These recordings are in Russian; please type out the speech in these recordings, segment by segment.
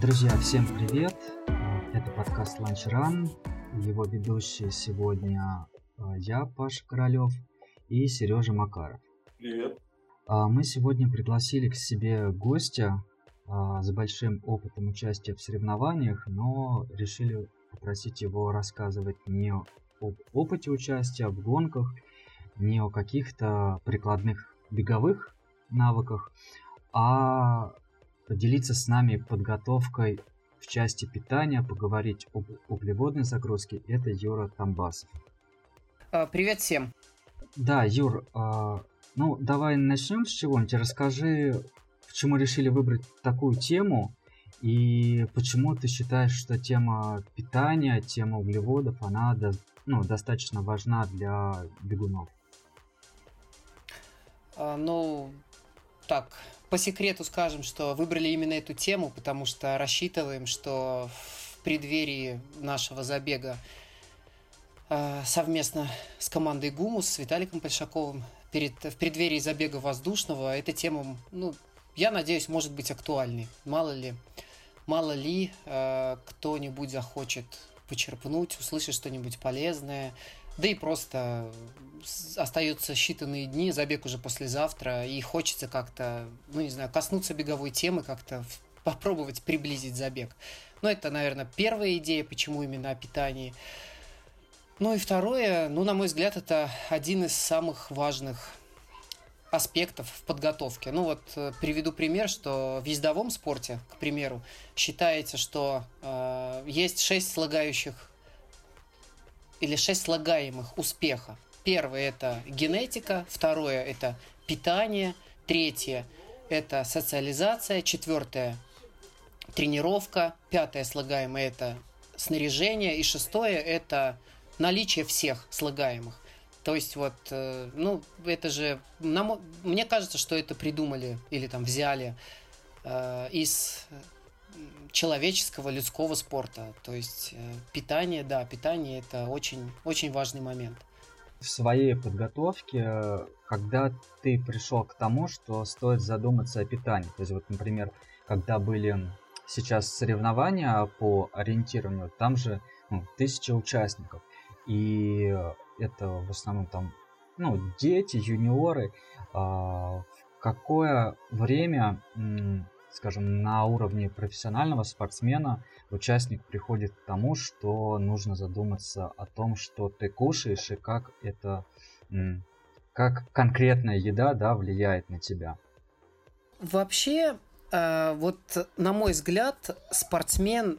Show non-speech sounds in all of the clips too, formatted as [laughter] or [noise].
Друзья, всем привет! Это подкаст Lunch Run. Его ведущие сегодня а, я, Паша Королёв, и Сережа Макаров. Привет. А, мы сегодня пригласили к себе гостя а, с большим опытом участия в соревнованиях, но решили попросить его рассказывать не об опыте участия в гонках, не о каких-то прикладных беговых навыках, а поделиться с нами подготовкой в части питания, поговорить об углеводной загрузке. Это Юра Тамбасов. А, привет всем. Да, Юр, а, ну давай начнем с чего-нибудь. Расскажи, почему решили выбрать такую тему и почему ты считаешь, что тема питания, тема углеводов, она ну, достаточно важна для бегунов? А, ну, так, по секрету скажем, что выбрали именно эту тему, потому что рассчитываем, что в преддверии нашего забега э, совместно с командой ГУМУС, с Виталиком Большаковым, перед, в преддверии забега воздушного, эта тема, ну, я надеюсь, может быть актуальной. Мало ли, мало ли э, кто-нибудь захочет почерпнуть, услышать что-нибудь полезное, да и просто остаются считанные дни, забег уже послезавтра, и хочется как-то, ну не знаю, коснуться беговой темы, как-то [laughs] попробовать приблизить забег. Но это, наверное, первая идея, почему именно о питании. Ну и второе, ну, на мой взгляд, это один из самых важных аспектов в подготовке. Ну вот э, приведу пример, что в ездовом спорте, к примеру, считается, что э, есть шесть слагающих или шесть слагаемых успеха. Первое – это генетика, второе – это питание, третье – это социализация, четвертое – тренировка, пятое слагаемое – это снаряжение, и шестое – это наличие всех слагаемых. То есть вот, э, ну, это же, нам, мне кажется, что это придумали или там взяли э, из человеческого, людского спорта. То есть э, питание, да, питание это очень, очень важный момент. В своей подготовке, когда ты пришел к тому, что стоит задуматься о питании, то есть вот, например, когда были сейчас соревнования по ориентированию, там же ну, тысяча участников, и это в основном там ну, дети, юниоры, а, в какое время скажем, на уровне профессионального спортсмена участник приходит к тому, что нужно задуматься о том, что ты кушаешь и как это, как конкретная еда, да, влияет на тебя. Вообще, э, вот на мой взгляд, спортсмен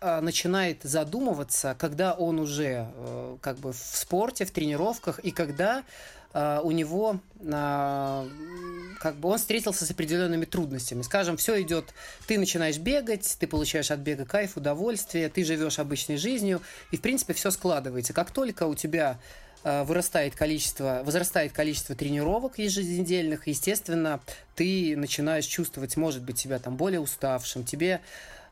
э, начинает задумываться, когда он уже э, как бы в спорте, в тренировках, и когда у него э, как бы он встретился с определенными трудностями. Скажем, все идет, ты начинаешь бегать, ты получаешь от бега кайф, удовольствие, ты живешь обычной жизнью, и в принципе все складывается. Как только у тебя э, вырастает количество, возрастает количество тренировок еженедельных, естественно, ты начинаешь чувствовать, может быть, себя там более уставшим, тебе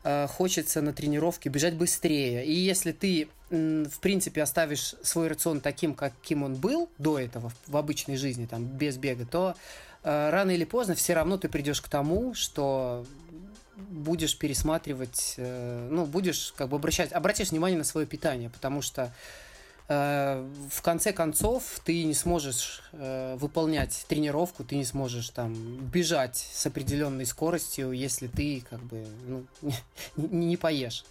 Э, хочется на тренировке бежать быстрее. И если ты, в принципе, оставишь свой рацион таким, каким он был до этого в обычной жизни, там, без бега, то э, рано или поздно все равно ты придешь к тому, что будешь пересматривать, э, ну, будешь как бы обращать, обратишь внимание на свое питание, потому что Э, в конце концов ты не сможешь э, выполнять тренировку, ты не сможешь там бежать с определенной скоростью, если ты как бы ну, [laughs] не, не поешь.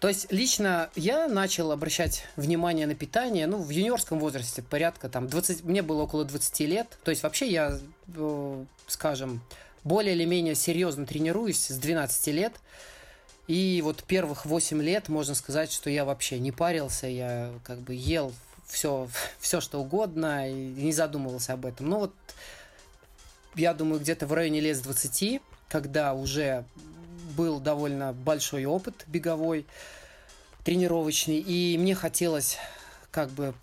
То есть лично я начал обращать внимание на питание, ну, в юниорском возрасте, порядка там 20, мне было около 20 лет. То есть вообще я, э, скажем, более или менее серьезно тренируюсь с 12 лет. И вот первых 8 лет можно сказать, что я вообще не парился, я как бы ел все, [laughs] все что угодно и не задумывался об этом. Но вот я думаю, где-то в районе лет 20, когда уже был довольно большой опыт беговой, тренировочный, и мне хотелось как бы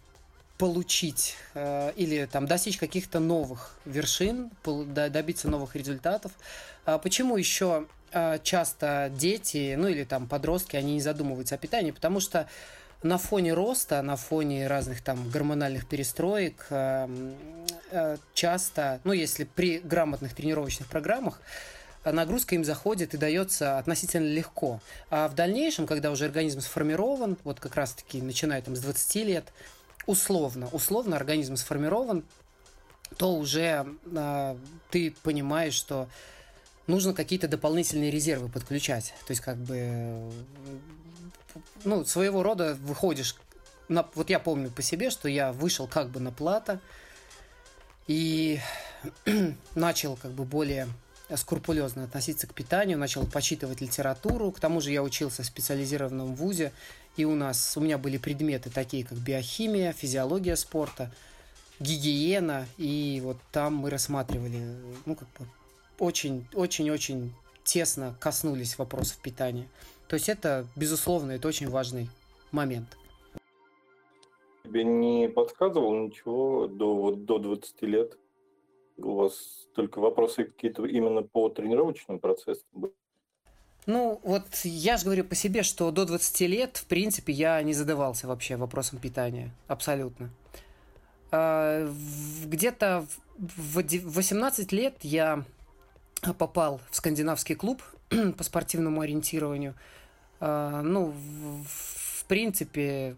получить э, или там достичь каких-то новых вершин, добиться новых результатов. А почему еще э, часто дети, ну или там подростки, они не задумываются о питании? Потому что на фоне роста, на фоне разных там гормональных перестроек э, э, часто, ну если при грамотных тренировочных программах, нагрузка им заходит и дается относительно легко. А в дальнейшем, когда уже организм сформирован, вот как раз-таки начиная там с 20 лет, условно, условно организм сформирован, то уже э, ты понимаешь, что нужно какие-то дополнительные резервы подключать. То есть, как бы, ну, своего рода выходишь. На, вот я помню по себе, что я вышел как бы на плата и [clears throat] начал как бы более скрупулезно относиться к питанию, начал почитывать литературу. К тому же я учился в специализированном вузе, и у нас у меня были предметы такие, как биохимия, физиология спорта, гигиена, и вот там мы рассматривали, ну, как бы очень-очень-очень тесно коснулись вопросов питания. То есть это, безусловно, это очень важный момент. Тебе не подсказывал ничего до, вот, до 20 лет? У вас только вопросы какие-то именно по тренировочным процессам были? Ну, вот я же говорю по себе, что до 20 лет, в принципе, я не задавался вообще вопросом питания. Абсолютно. А, где-то в 18 лет я попал в скандинавский клуб [clears throat] по спортивному ориентированию. А, ну, в принципе,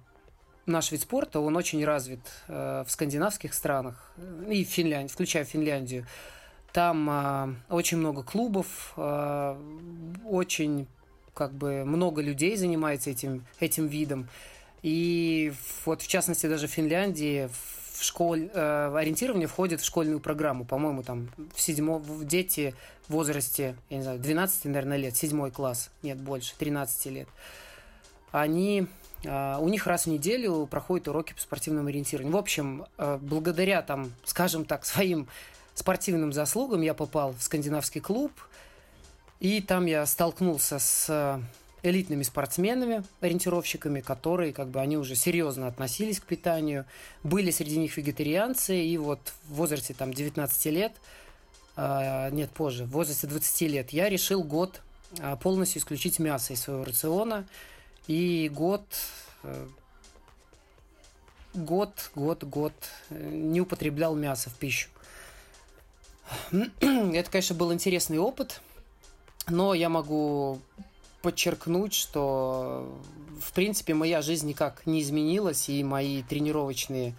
наш вид спорта, он очень развит э, в скандинавских странах, и в Финляндии, включая Финляндию. Там э, очень много клубов, э, очень как бы много людей занимается этим, этим видом. И вот в частности даже в Финляндии в школь, э, ориентирование входит в школьную программу. По-моему, там в седьмом, дети в возрасте, я не знаю, 12, наверное, лет, седьмой класс, нет, больше, 13 лет. Они у них раз в неделю проходят уроки по спортивному ориентированию. В общем, а, благодаря там, скажем так, [laughs] своим спортивным заслугам я попал в скандинавский клуб, и там я столкнулся с а, элитными спортсменами, ориентировщиками, которые как бы они уже серьезно относились к питанию. Были среди них вегетарианцы, и вот в возрасте там 19 лет, нет, позже, в возрасте 20 лет я решил год полностью исключить мясо из своего рациона – и год, э, год, год, год э, не употреблял мясо в пищу. [clears throat] Это, конечно, был интересный опыт, но я могу подчеркнуть, что, в принципе, моя жизнь никак не изменилась, и мои тренировочные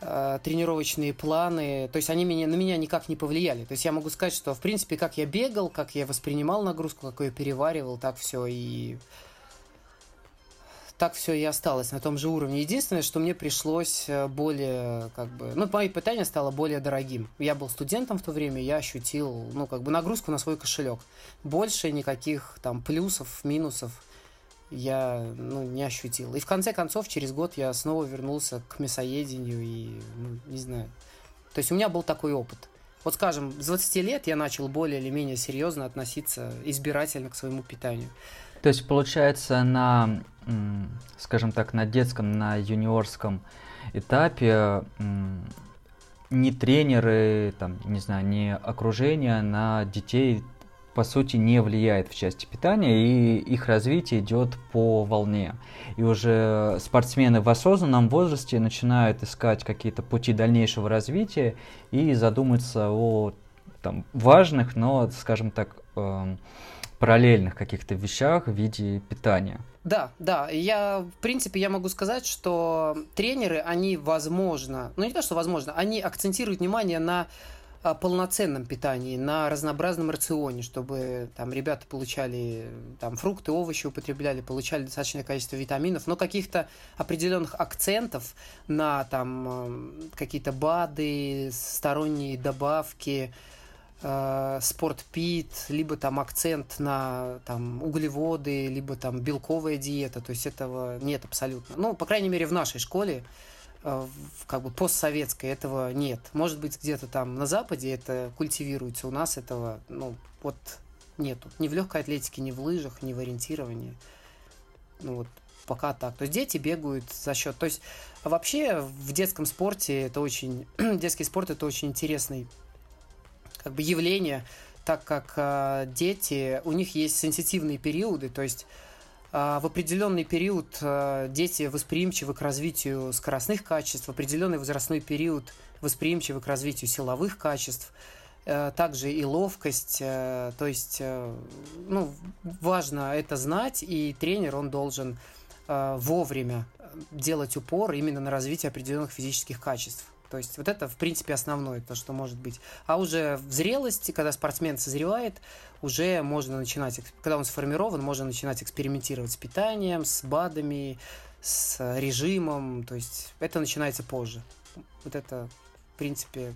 э, тренировочные планы, то есть они меня, на меня никак не повлияли. То есть я могу сказать, что, в принципе, как я бегал, как я воспринимал нагрузку, как я переваривал, так все и так все и осталось на том же уровне. Единственное, что мне пришлось э, более, как бы, ну, мое питание стало более дорогим. Я был студентом в то время, я ощутил, ну, как бы, нагрузку на свой кошелек. Больше никаких там плюсов, минусов я, ну, не ощутил. И в конце концов, через год я снова вернулся к мясоедению и, ну, не знаю. То есть у меня был такой опыт. Вот, скажем, с 20 лет я начал более или менее серьезно относиться избирательно к своему питанию. То есть, получается, на, скажем так, на детском, на юниорском этапе ни тренеры, там, не знаю, ни окружение на детей по сути не влияет в части питания, и их развитие идет по волне. И уже спортсмены в осознанном возрасте начинают искать какие-то пути дальнейшего развития и задуматься о там, важных, но, скажем так, э, параллельных каких-то вещах в виде питания. Да, да. Я, в принципе, я могу сказать, что тренеры, они, возможно, ну не то, что возможно, они акцентируют внимание на а, полноценном питании, на разнообразном рационе, чтобы там ребята получали там фрукты, овощи употребляли, получали достаточное количество витаминов, но каких-то определенных акцентов на там какие-то БАДы, сторонние добавки, спортпит, либо там акцент на там, углеводы, либо там белковая диета. То есть этого нет абсолютно. Ну, по крайней мере, в нашей школе, э, как бы постсоветской, этого нет. Может быть, где-то там на Западе это культивируется. У нас этого, ну, вот нету. Ни в легкой атлетике, ни в лыжах, ни в ориентировании. Ну вот пока так. То есть дети бегают за счет. То есть вообще в детском спорте это очень [clears throat] детский спорт это очень интересный как бы явление, так как э, дети, у них есть сенситивные периоды, то есть э, в определенный период э, дети восприимчивы к развитию скоростных качеств, в определенный возрастной период восприимчивы к развитию силовых качеств. э, также и ловкость. Э, то есть, э, ну, важно это знать, и тренер, он должен вовремя делать упор именно на развитие определенных физических качеств. То есть вот это, в принципе, основное, то, что может быть. А уже в зрелости, когда спортсмен созревает, уже можно начинать, когда он сформирован, можно начинать экспериментировать с питанием, с БАДами, с режимом. То есть это начинается позже. Вот это, в принципе,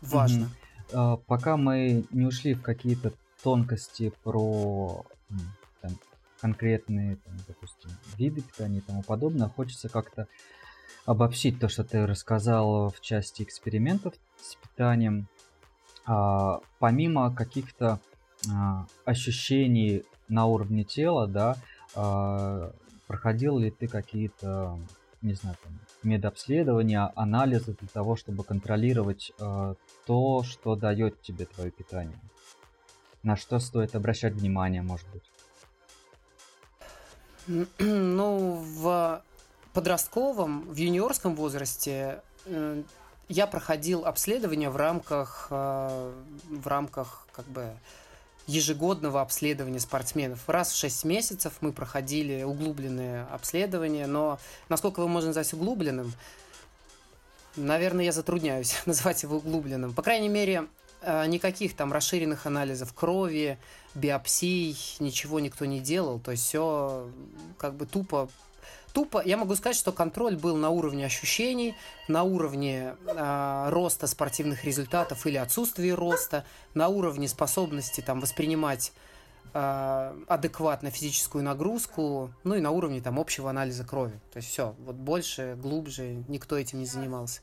важно. А, пока мы не ушли в какие-то тонкости про там, конкретные, там, допустим, виды питания и тому подобное, хочется как-то обобщить то, что ты рассказал в части экспериментов с питанием. А, помимо каких-то а, ощущений на уровне тела, да, а, проходил ли ты какие-то, не знаю, там, медобследования, анализы для того, чтобы контролировать э, то, что дает тебе твое питание? На что стоит обращать внимание, может быть? [clears throat] Ну, в подростковом, в юниорском возрасте э, я проходил обследование в рамках, э, в рамках как бы ежегодного обследования спортсменов. Раз в 6 месяцев мы проходили углубленные обследования, но насколько его можно назвать углубленным, наверное, я затрудняюсь [laughs] назвать его углубленным. По крайней мере, э, никаких там расширенных анализов крови, биопсий, ничего никто не делал. То есть все как бы тупо тупо, я могу сказать, что контроль был на уровне ощущений, на уровне э, роста спортивных результатов или отсутствия роста, на уровне способности там воспринимать э, адекватно физическую нагрузку, ну и на уровне там общего анализа крови. То есть все, вот больше, глубже никто этим не занимался.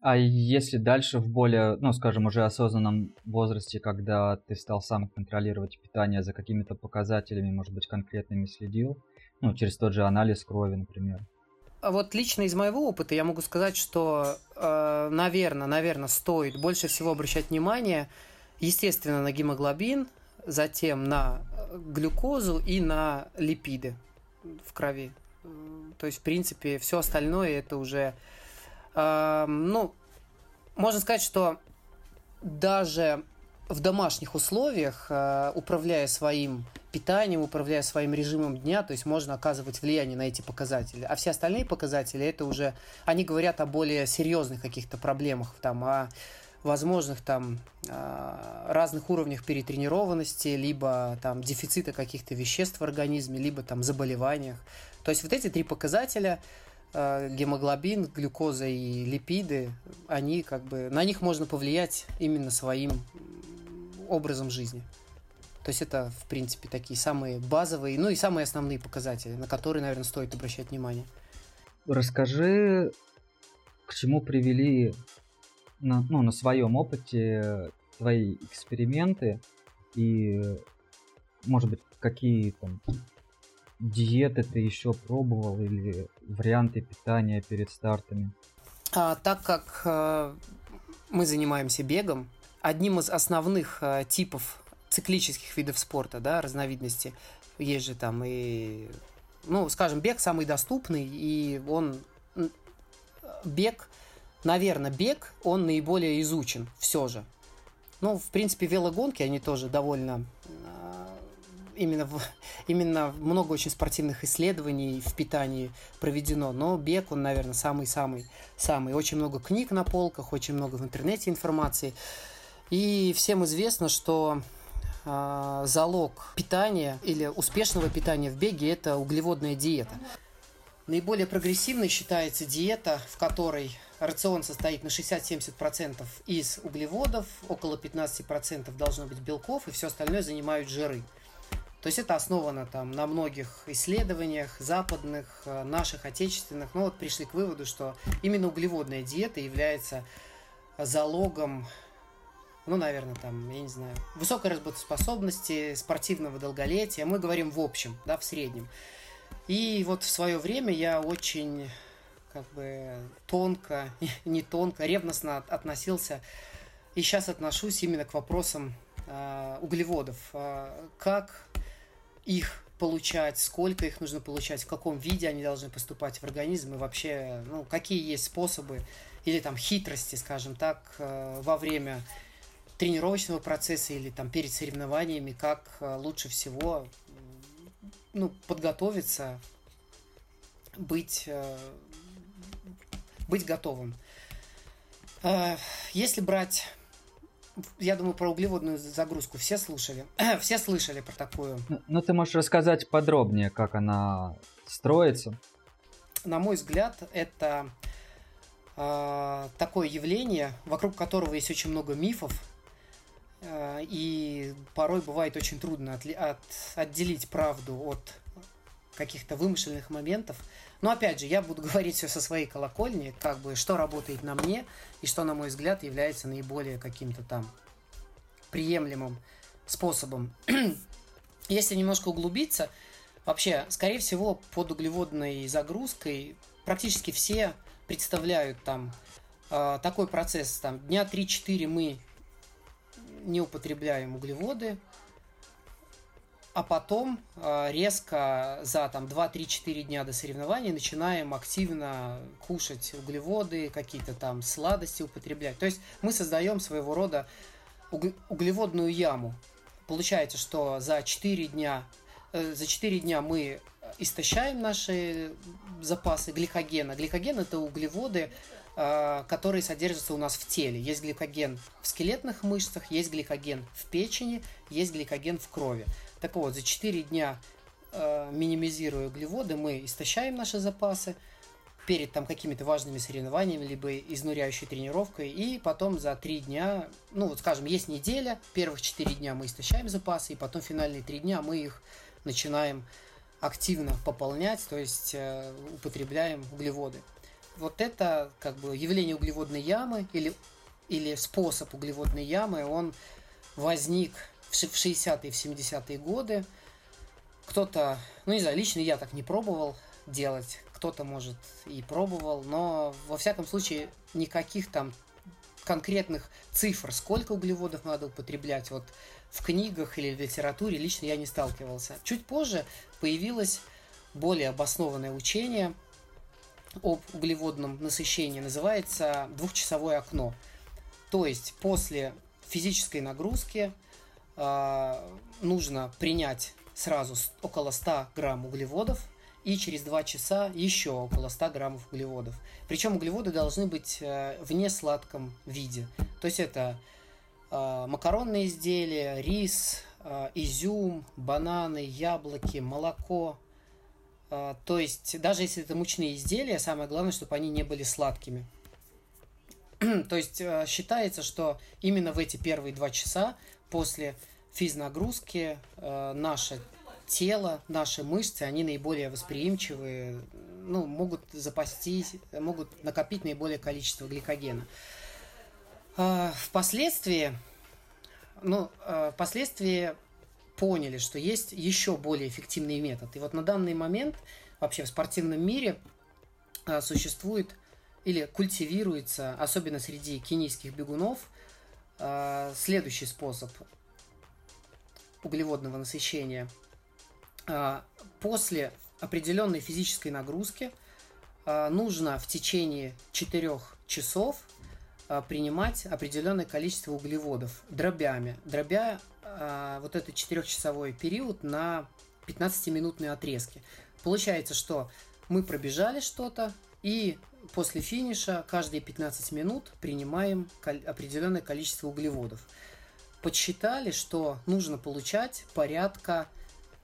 А если дальше в более, ну, скажем, уже осознанном возрасте, когда ты стал сам контролировать питание за какими-то показателями, может быть, конкретными следил, ну, через тот же анализ крови, например. А вот лично из моего опыта я могу сказать, что, э, наверное, наверное, стоит больше всего обращать внимание, естественно, на гемоглобин, затем на глюкозу и на липиды в крови. То есть, в принципе, все остальное это уже, э, ну, можно сказать, что даже в домашних условиях, э, управляя своим питанием, управляя своим режимом дня, то есть можно оказывать влияние на эти показатели. А все остальные показатели, это уже, они говорят о более серьезных каких-то проблемах, там, о возможных там э, разных уровнях перетренированности, либо там дефицита каких-то веществ в организме, либо там заболеваниях. То есть вот эти три показателя э, гемоглобин, глюкоза и липиды, они как бы на них можно повлиять именно своим образом жизни. То есть это, в принципе, такие самые базовые, ну и самые основные показатели, на которые, наверное, стоит обращать внимание. Расскажи, к чему привели на, ну, на своем опыте твои эксперименты и, может быть, какие там диеты ты еще пробовал или варианты питания перед стартами? А, так как э, мы занимаемся бегом, одним из основных э, типов циклических видов спорта, да, разновидности, есть же там и, ну, скажем, бег самый доступный, и он, бег, наверное, бег, он наиболее изучен все же. Ну, в принципе, велогонки, они тоже довольно э, именно, в, [laughs] именно много очень спортивных исследований в питании проведено, но бег, он, наверное, самый-самый, самый. Очень много книг на полках, очень много в интернете информации. И всем известно, что э, залог питания или успешного питания в беге – это углеводная диета. Наиболее прогрессивной считается диета, в которой рацион состоит на 60-70% из углеводов, около 15% должно быть белков, и все остальное занимают жиры. То есть это основано там на многих исследованиях западных, э, наших отечественных. Но вот пришли к выводу, что именно углеводная диета является залогом ну, наверное, там, я не знаю, высокой работоспособности, спортивного долголетия. Мы говорим в общем, да, в среднем. И вот в свое время я очень как бы тонко, [laughs] не тонко, ревностно относился и сейчас отношусь именно к вопросам э, углеводов. Э, как их получать, сколько их нужно получать, в каком виде они должны поступать в организм и вообще, ну, какие есть способы или там хитрости, скажем так, э, во время тренировочного процесса или там перед соревнованиями, как э, лучше всего ну, подготовиться, быть, э, быть готовым. Если брать я думаю, про углеводную загрузку все слушали. [clears throat] все слышали про такую. Ну, ну, ты можешь рассказать подробнее, как она строится. На мой взгляд, это э, такое явление, вокруг которого есть очень много мифов, э, и порой бывает очень трудно от, от, отделить правду от каких-то вымышленных моментов. Но опять же, я буду [laughs] говорить все со своей колокольни, как бы что работает на мне и что, на мой взгляд, является наиболее каким-то там приемлемым способом. [clears throat] Если немножко углубиться, вообще, скорее всего, под углеводной загрузкой практически все представляют там э, такой процесс, там дня 3-4 мы не употребляем углеводы, а потом э, резко за там 2-3-4 дня до соревнований начинаем активно кушать углеводы, какие-то там сладости употреблять. То есть мы создаем своего рода углеводную яму. Получается, что за 4 дня, э, за 4 дня мы истощаем наши запасы гликогена. Гликоген это углеводы, которые содержатся у нас в теле. Есть гликоген в скелетных мышцах, есть гликоген в печени, есть гликоген в крови. Так вот, за 4 дня э, минимизируя углеводы, мы истощаем наши запасы перед там какими-то важными соревнованиями, либо изнуряющей тренировкой, и потом за 3 дня, ну вот скажем, есть неделя, первых 4 дня мы истощаем запасы, и потом финальные 3 дня мы их начинаем активно пополнять, то есть э, употребляем углеводы. Вот это как бы явление углеводной ямы или, или способ углеводной ямы, он возник в 60-е, в 70-е годы. Кто-то, ну не знаю, лично я так не пробовал делать, кто-то, может, и пробовал, но во всяком случае никаких там конкретных цифр, сколько углеводов надо употреблять, вот в книгах или в литературе лично я не сталкивался. Чуть позже появилось более обоснованное учение об углеводном насыщении, называется двухчасовое окно. То есть после физической нагрузки э, нужно принять сразу около 100 грамм углеводов и через 2 часа еще около 100 граммов углеводов. Причем углеводы должны быть э, в несладком виде. То есть это э, макаронные изделия, рис, э, изюм, бананы, яблоки, молоко. То есть даже если это мучные изделия, самое главное, чтобы они не были сладкими. [clears throat] То есть считается, что именно в эти первые два часа после физнагрузки наше тело, наши мышцы, они наиболее восприимчивые, ну, могут запастись, могут накопить наиболее количество гликогена. А, впоследствии, ну, а, впоследствии поняли, что есть еще более эффективный метод. И вот на данный момент вообще в спортивном мире а, существует или культивируется, особенно среди кенийских бегунов, следующий способ углеводного насыщения – а, после определенной физической нагрузки а, нужно в течение 4 часов а, принимать определенное количество углеводов дробями, дробя вот этот 4-часовой период на 15-минутные отрезки. Получается, что мы пробежали что-то, и после финиша каждые 15 минут принимаем определенное количество углеводов. Подсчитали, что нужно получать порядка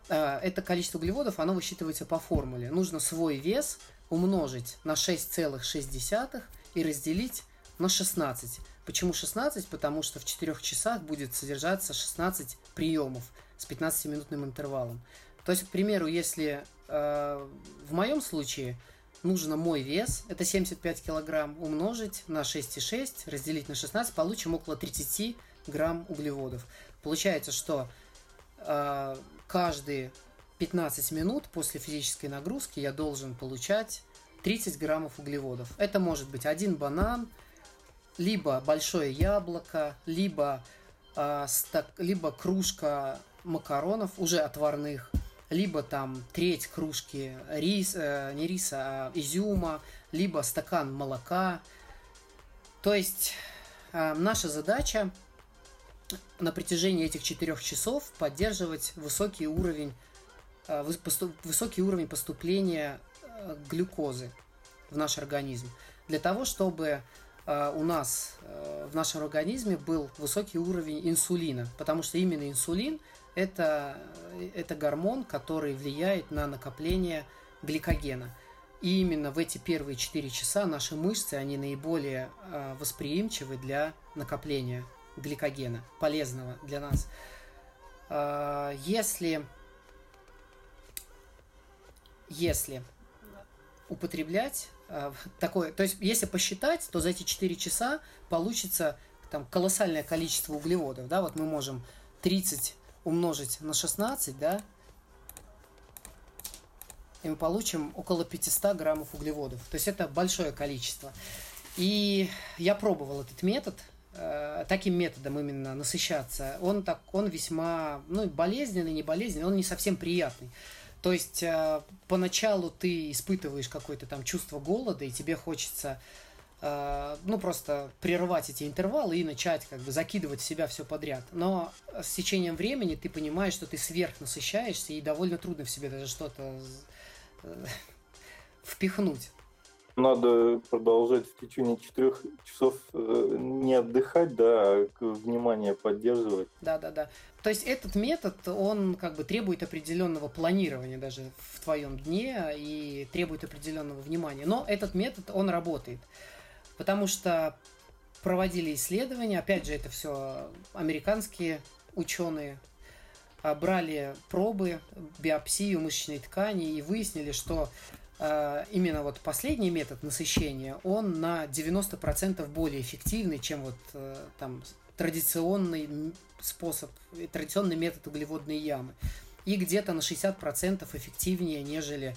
Э, это количество углеводов, оно высчитывается по формуле. Нужно свой вес умножить на 6,6 и разделить на 16. Почему 16? Потому что в 4 часах будет содержаться 16 приемов с 15-минутным интервалом. То есть, к примеру, если э, в моем случае нужно мой вес, это 75 килограмм, умножить на 6,6, разделить на 16, получим около 30 грамм углеводов. Получается, что э, каждые 15 минут после физической нагрузки я должен получать 30 граммов углеводов. Это может быть один банан, либо большое яблоко, либо, э, стак, либо кружка макаронов уже отварных, либо там треть кружки рис, э, не риса, а изюма, либо стакан молока. То есть э, наша задача на протяжении этих четырех часов поддерживать высокий уровень, э, высокий уровень поступления э, глюкозы в наш организм. Для того, чтобы у нас в нашем организме был высокий уровень инсулина, потому что именно инсулин это, это гормон, который влияет на накопление гликогена. И именно в эти первые 4 часа наши мышцы, они наиболее восприимчивы для накопления гликогена, полезного для нас. Если, если употреблять а, такое, то есть если посчитать, то за эти 4 часа получится там колоссальное количество углеводов, да, вот мы можем 30 умножить на 16, да, и мы получим около 500 граммов углеводов. То есть это большое количество. И я пробовал этот метод, Э, таким методом именно насыщаться, он, так, он весьма ну, болезненный, не болезненный, он не совсем приятный. То есть э, поначалу ты испытываешь какое-то там чувство голода, и тебе хочется э, ну просто прерывать эти интервалы и начать как бы закидывать в себя все подряд. Но с течением времени ты понимаешь, что ты сверхнасыщаешься, и довольно трудно в себе даже что-то [laughs] впихнуть надо продолжать в течение четырех часов э, не отдыхать, да, а внимание поддерживать. Да, да, да. То есть этот метод, он как бы требует определенного планирования даже в твоем дне и требует определенного внимания. Но этот метод, он работает. Потому что проводили исследования, опять же, это все американские ученые, а, брали пробы, биопсию мышечной ткани и выяснили, что именно вот последний метод насыщения, он на 90% более эффективный, чем вот э, там традиционный способ, традиционный метод углеводной ямы. И где-то на 60% эффективнее, нежели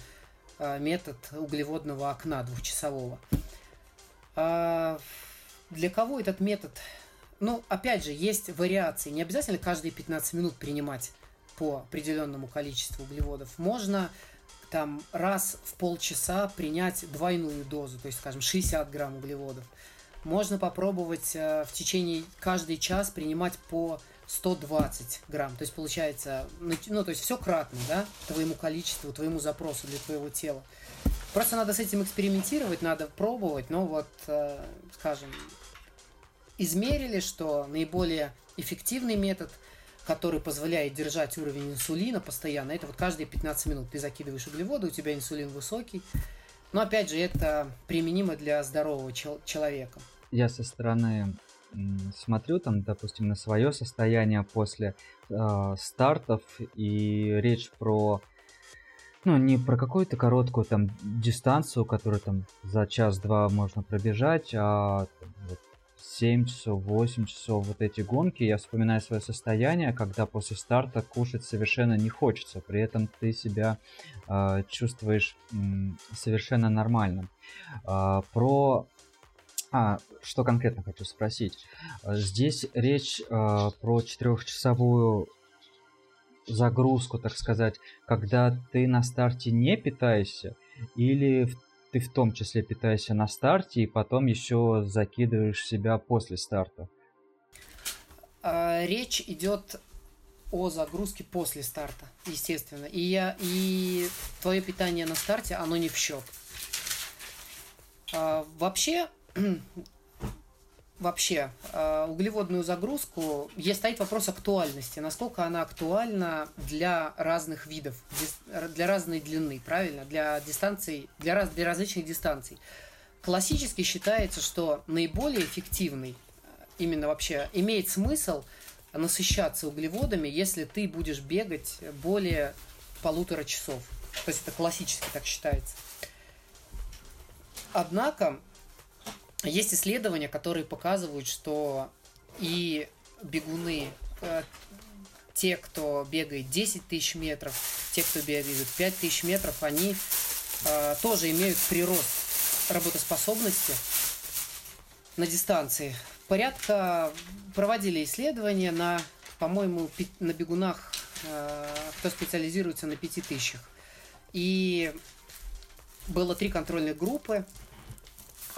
э, метод углеводного окна двухчасового. А, для кого этот метод? Ну, опять же, есть вариации. Не обязательно каждые 15 минут принимать по определенному количеству углеводов. Можно там раз в полчаса принять двойную дозу, то есть, скажем, 60 грамм углеводов. Можно попробовать э, в течение каждый час принимать по 120 грамм. То есть получается, ну, ну то есть все кратно, да, твоему количеству, твоему запросу для твоего тела. Просто надо с этим экспериментировать, надо пробовать, но вот, э, скажем, измерили, что наиболее эффективный метод – который позволяет держать уровень инсулина постоянно. Это вот каждые 15 минут ты закидываешь углеводы, у тебя инсулин высокий. Но опять же, это применимо для здорового чел- человека. Я со стороны смотрю там, допустим, на свое состояние после э, стартов и речь про ну, не про какую-то короткую там дистанцию, которую там за час-два можно пробежать, а вот, 7 часов, 8 часов вот эти гонки, я вспоминаю свое состояние, когда после старта кушать совершенно не хочется, при этом ты себя э, чувствуешь э, совершенно нормально. Э, про а, что конкретно хочу спросить. Здесь речь э, про четырехчасовую загрузку, так сказать, когда ты на старте не питаешься, или в ты в том числе питаешься на старте и потом еще закидываешь себя после старта? А, речь идет о загрузке после старта, естественно. И я и твое питание на старте, оно не в счет. А, вообще, вообще э, углеводную загрузку, есть стоит вопрос актуальности, насколько она актуальна для разных видов, для разной длины, правильно, для дистанций, для, раз, для различных дистанций. Классически считается, что наиболее эффективный э, именно вообще имеет смысл насыщаться углеводами, если ты будешь бегать более полутора часов. То есть это классически так считается. Однако есть исследования, которые показывают, что и бегуны, э, те, кто бегает 10 тысяч метров, те, кто бегает 5 тысяч метров, они э, тоже имеют прирост работоспособности на дистанции. Порядка проводили исследования на, по-моему, на бегунах, э, кто специализируется на 5 тысячах. И было три контрольных группы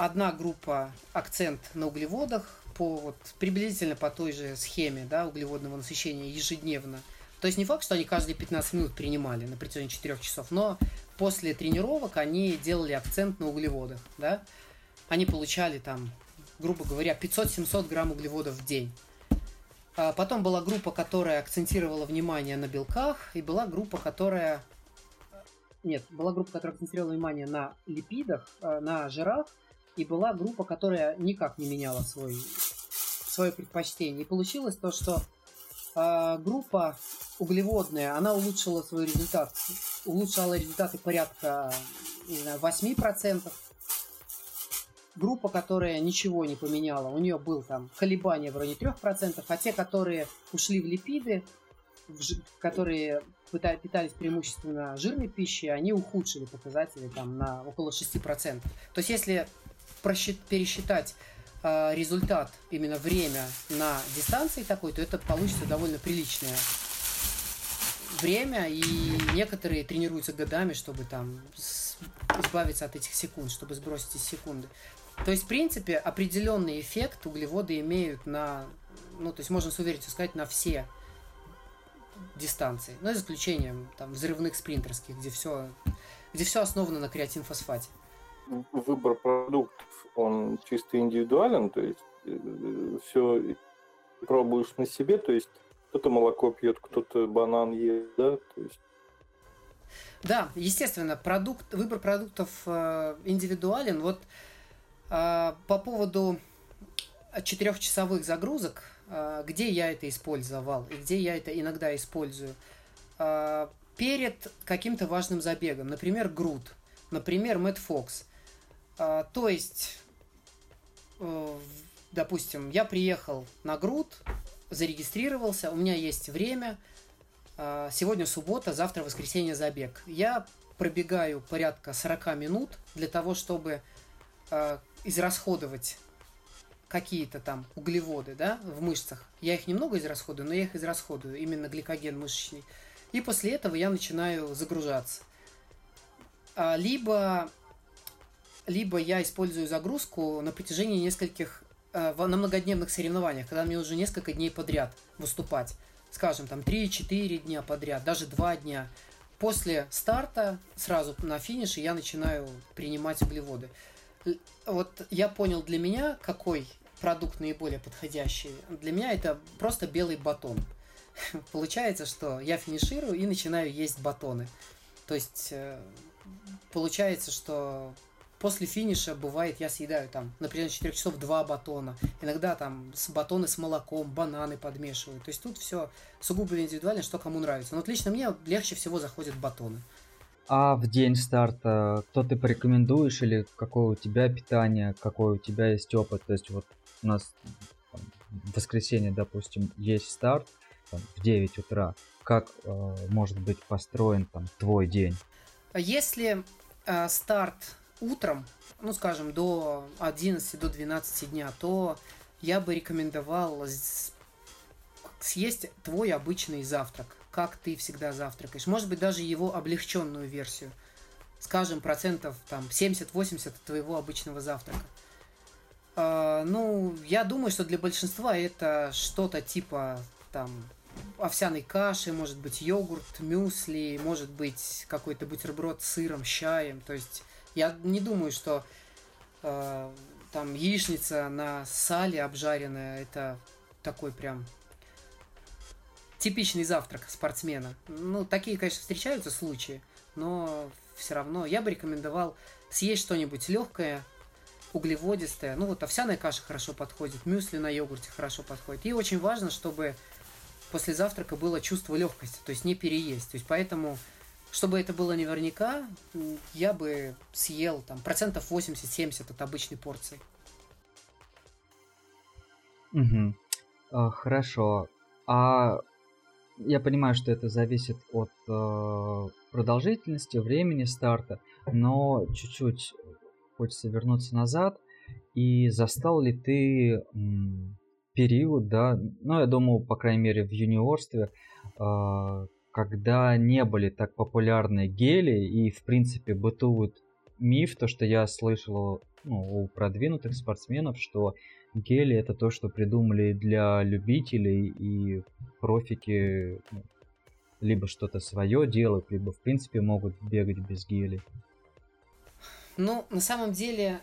одна группа акцент на углеводах по вот, приблизительно по той же схеме да, углеводного насыщения ежедневно. То есть не факт, что они каждые 15 минут принимали на протяжении 4 часов, но после тренировок они делали акцент на углеводах. Да? Они получали там, грубо говоря, 500-700 грамм углеводов в день. А потом была группа, которая акцентировала внимание на белках, и была группа, которая... Нет, была группа, которая акцентировала внимание на липидах, э, на жирах, и была группа, которая никак не меняла свой, свое предпочтение. И получилось то, что э, группа углеводная, она улучшила свой результат, улучшала результаты порядка не знаю, 8%, группа, которая ничего не поменяла, у нее был там колебание в районе 3%, а те, которые ушли в липиды, которые питались преимущественно жирной пищей, они ухудшили показатели там на около 6%. То есть если пересчитать э, результат, именно время на дистанции такой, то это получится довольно приличное время, и некоторые тренируются годами, чтобы там избавиться от этих секунд, чтобы сбросить эти секунды. То есть, в принципе, определенный эффект углеводы имеют на, ну, то есть можно с уверенностью сказать, на все дистанции. Ну, за исключением там взрывных спринтерских, где все, где все основано на креатинфосфате. Выбор продуктов, он чисто индивидуален, то есть э, все пробуешь на себе, то есть кто-то молоко пьет, кто-то банан ест, да, то есть да, естественно, продукт, выбор продуктов э, индивидуален. Вот а, по поводу четырехчасовых загрузок, где я это использовал и где я это иногда использую. Перед каким-то важным забегом, например, груд, например, Мэтт Фокс. То есть, э, допустим, я приехал на груд, зарегистрировался, у меня есть время, сегодня суббота, завтра воскресенье забег. Я пробегаю порядка 40 минут для того, чтобы израсходовать какие-то там углеводы, да, в мышцах. Я их немного израсходую, но я их израсходую, именно гликоген мышечный. И после этого я начинаю загружаться. А, либо, либо я использую загрузку на протяжении нескольких, а, на многодневных соревнованиях, когда мне уже несколько дней подряд выступать. Скажем, там 3-4 дня подряд, даже 2 дня. После старта, сразу на финише, я начинаю принимать углеводы вот я понял для меня, какой продукт наиболее подходящий. Для меня это просто белый батон. [laughs] Получается, что я финиширую и начинаю есть батоны. То есть э, получается, что после финиша бывает, я съедаю там, например, 4 часов 2 батона. Иногда там с батоны с молоком, бананы подмешиваю. То есть тут все сугубо индивидуально, что кому нравится. Но вот лично мне легче всего заходят батоны. А в день старта кто ты порекомендуешь или какое у тебя питание, какой у тебя есть опыт? То есть вот у нас в воскресенье, допустим, есть старт там, в 9 утра. Как э, может быть построен там твой день? Если э, старт утром, ну скажем, до 11 до 12 дня, то я бы рекомендовал съесть твой обычный завтрак как ты всегда завтракаешь. Может быть, даже его облегченную версию. Скажем, процентов там 70-80 от твоего обычного завтрака. Э, ну, я думаю, что для большинства это что-то типа там овсяной каши, может быть йогурт, мюсли, может быть какой-то бутерброд с сыром, с чаем. То есть я не думаю, что э, там яичница на сале обжаренная это такой прям типичный завтрак спортсмена. Ну, такие, конечно, встречаются случаи, но все равно я бы рекомендовал съесть что-нибудь легкое, углеводистое. Ну, вот овсяная каша хорошо подходит, мюсли на йогурте хорошо подходит. И очень важно, чтобы после завтрака было чувство легкости, то есть не переесть. То есть поэтому, чтобы это было наверняка, я бы съел там процентов 80-70 от обычной порции. Угу. А, хорошо. А я понимаю, что это зависит от э, продолжительности, времени старта, но чуть-чуть хочется вернуться назад. И застал ли ты м, период, да, ну, я думаю, по крайней мере, в юниорстве, э, когда не были так популярны гели, и, в принципе, бытует миф, то, что я слышал ну, у продвинутых спортсменов, что гели это то, что придумали для любителей и профики ну, либо что-то свое делают, либо в принципе могут бегать без гелей. Ну, на самом деле,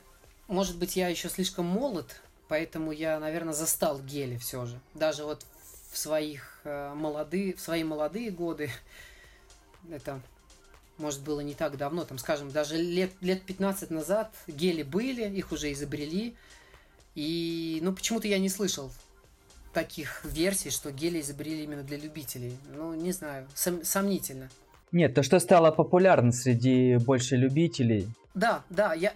может быть, я еще слишком молод, поэтому я, наверное, застал гели все же. Даже вот в своих э, молодые, в свои молодые годы, это, может, было не так давно, там, скажем, даже лет, лет 15 назад гели были, их уже изобрели, и, ну, почему-то я не слышал таких версий, что гели изобрели именно для любителей. Ну, не знаю, сом- сомнительно. Нет, то, что стало популярно среди больше любителей. Да, да, я...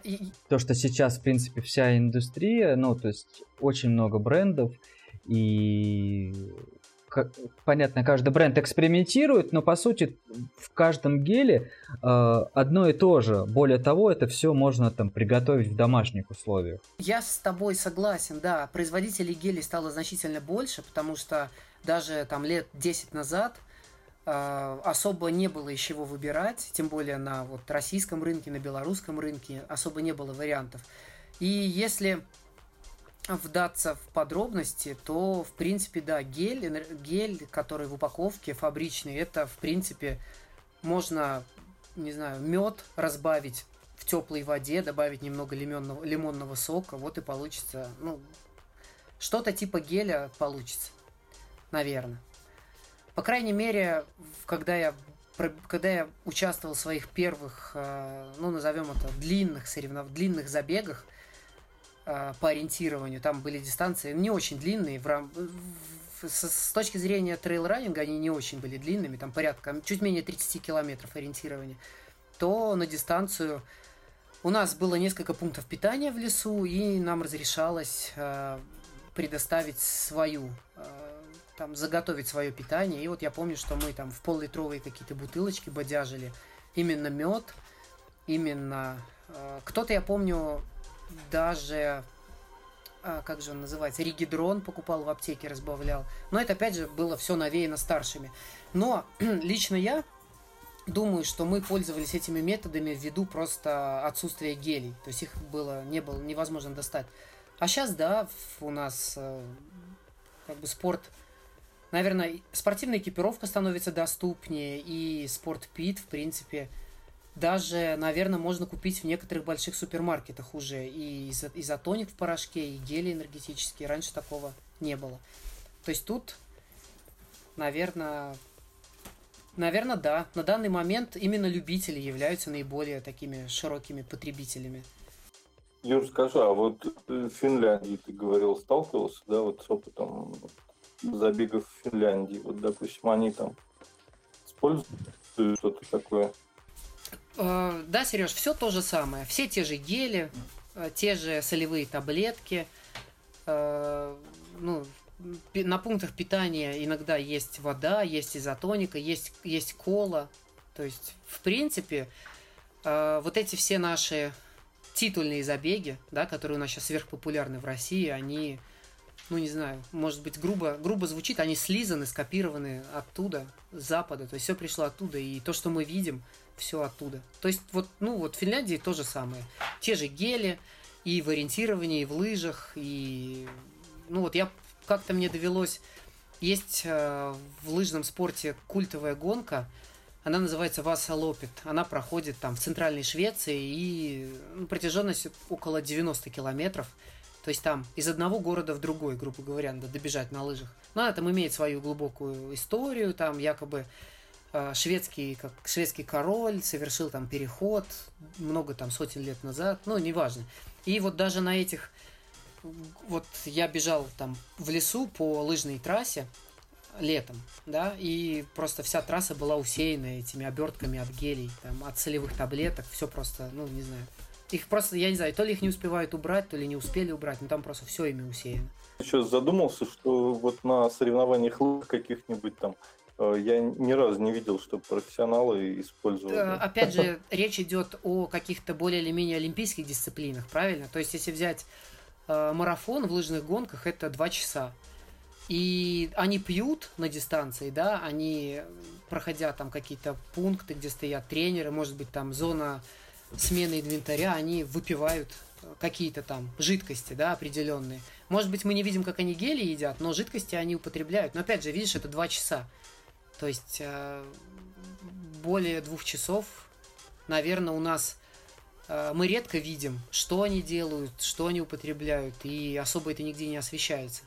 То, что сейчас, в принципе, вся индустрия, ну, то есть очень много брендов, и понятно, каждый бренд экспериментирует, но по сути в каждом геле э, одно и то же. Более того, это все можно там приготовить в домашних условиях. Я с тобой согласен, да. Производителей гелей стало значительно больше, потому что даже там лет 10 назад э, особо не было из чего выбирать, тем более на вот российском рынке, на белорусском рынке особо не было вариантов. И если вдаться в подробности, то, в принципе, да, гель, гель, который в упаковке фабричный, это, в принципе, можно, не знаю, мед разбавить в теплой воде, добавить немного лимонного, лимонного сока, вот и получится, ну, что-то типа геля получится, наверное. По крайней мере, когда я когда я участвовал в своих первых, э, ну, назовем это, длинных соревнов... длинных забегах, по ориентированию. Там были дистанции не очень длинные. В рам... с, с точки зрения трейл-раннинга они не очень были длинными, там порядка чуть менее 30 километров ориентирования. То на дистанцию у нас было несколько пунктов питания в лесу, и нам разрешалось э, предоставить свою, э, там, заготовить свое питание. И вот я помню, что мы там в пол-литровые какие-то бутылочки бодяжили. Именно мед, именно... Э, кто-то, я помню, даже а, как же он называется, ригидрон покупал в аптеке, разбавлял. Но это, опять же, было все навеяно старшими. Но [clears throat] лично я думаю, что мы пользовались этими методами ввиду просто отсутствия гелей. То есть их было, не было невозможно достать. А сейчас, да, у нас э, как бы спорт, наверное, спортивная экипировка становится доступнее, и спорт пит, в принципе, даже, наверное, можно купить в некоторых больших супермаркетах уже и изотоник в порошке, и гели энергетические. Раньше такого не было. То есть тут, наверное, наверное, да. На данный момент именно любители являются наиболее такими широкими потребителями. Юр, скажи, а вот в Финляндии, ты говорил, сталкивался, да, вот с опытом забегов в Финляндии? Вот, допустим, они там используют что-то такое? Э, да, Сереж, все то же самое. Все те же гели, э, те же солевые таблетки. Э, ну, на пунктах питания иногда есть вода, есть изотоника, есть, есть кола. То есть, в принципе, вот эти все наши титульные забеги, да, которые у нас сейчас сверхпопулярны в России, они, ну не знаю, может быть грубо, грубо звучит, они слизаны, скопированы оттуда, с запада, то есть все пришло оттуда, и то, что мы видим, все оттуда. То есть вот, ну вот в Финляндии то же самое. Те же гели и в ориентировании, и в лыжах, и ну вот я как-то мне довелось есть э, в лыжном спорте культовая гонка, она называется Васа Лопет. Она проходит там в центральной Швеции и ну, протяженность около 90 километров. То есть там из одного города в другой, грубо говоря, надо добежать на лыжах. Но она там имеет свою глубокую историю, там якобы шведский, как шведский король совершил там переход много там сотен лет назад, ну, неважно. И вот даже на этих, вот я бежал там в лесу по лыжной трассе летом, да, и просто вся трасса была усеяна этими обертками от гелей, там, от солевых таблеток, все просто, ну, не знаю. Их просто, я не знаю, то ли их не успевают убрать, то ли не успели убрать, но там просто все ими усеяно. Еще задумался, что вот на соревнованиях каких-нибудь там Э, я ни разу не видел, что профессионалы использовали. Э, опять же, [laughs] речь идет о каких-то более или менее олимпийских дисциплинах, правильно? То есть, если взять э, марафон в лыжных гонках, это два часа. И они пьют на дистанции, да, они, проходя там какие-то пункты, где стоят тренеры, может быть, там зона смены инвентаря, они выпивают какие-то там жидкости, да, определенные. Может быть, мы не видим, как они гели едят, но жидкости они употребляют. Но опять же, видишь, это два часа. То есть э, более двух часов, наверное, у нас э, мы редко видим, что они делают, что они употребляют, и особо это нигде не освещается.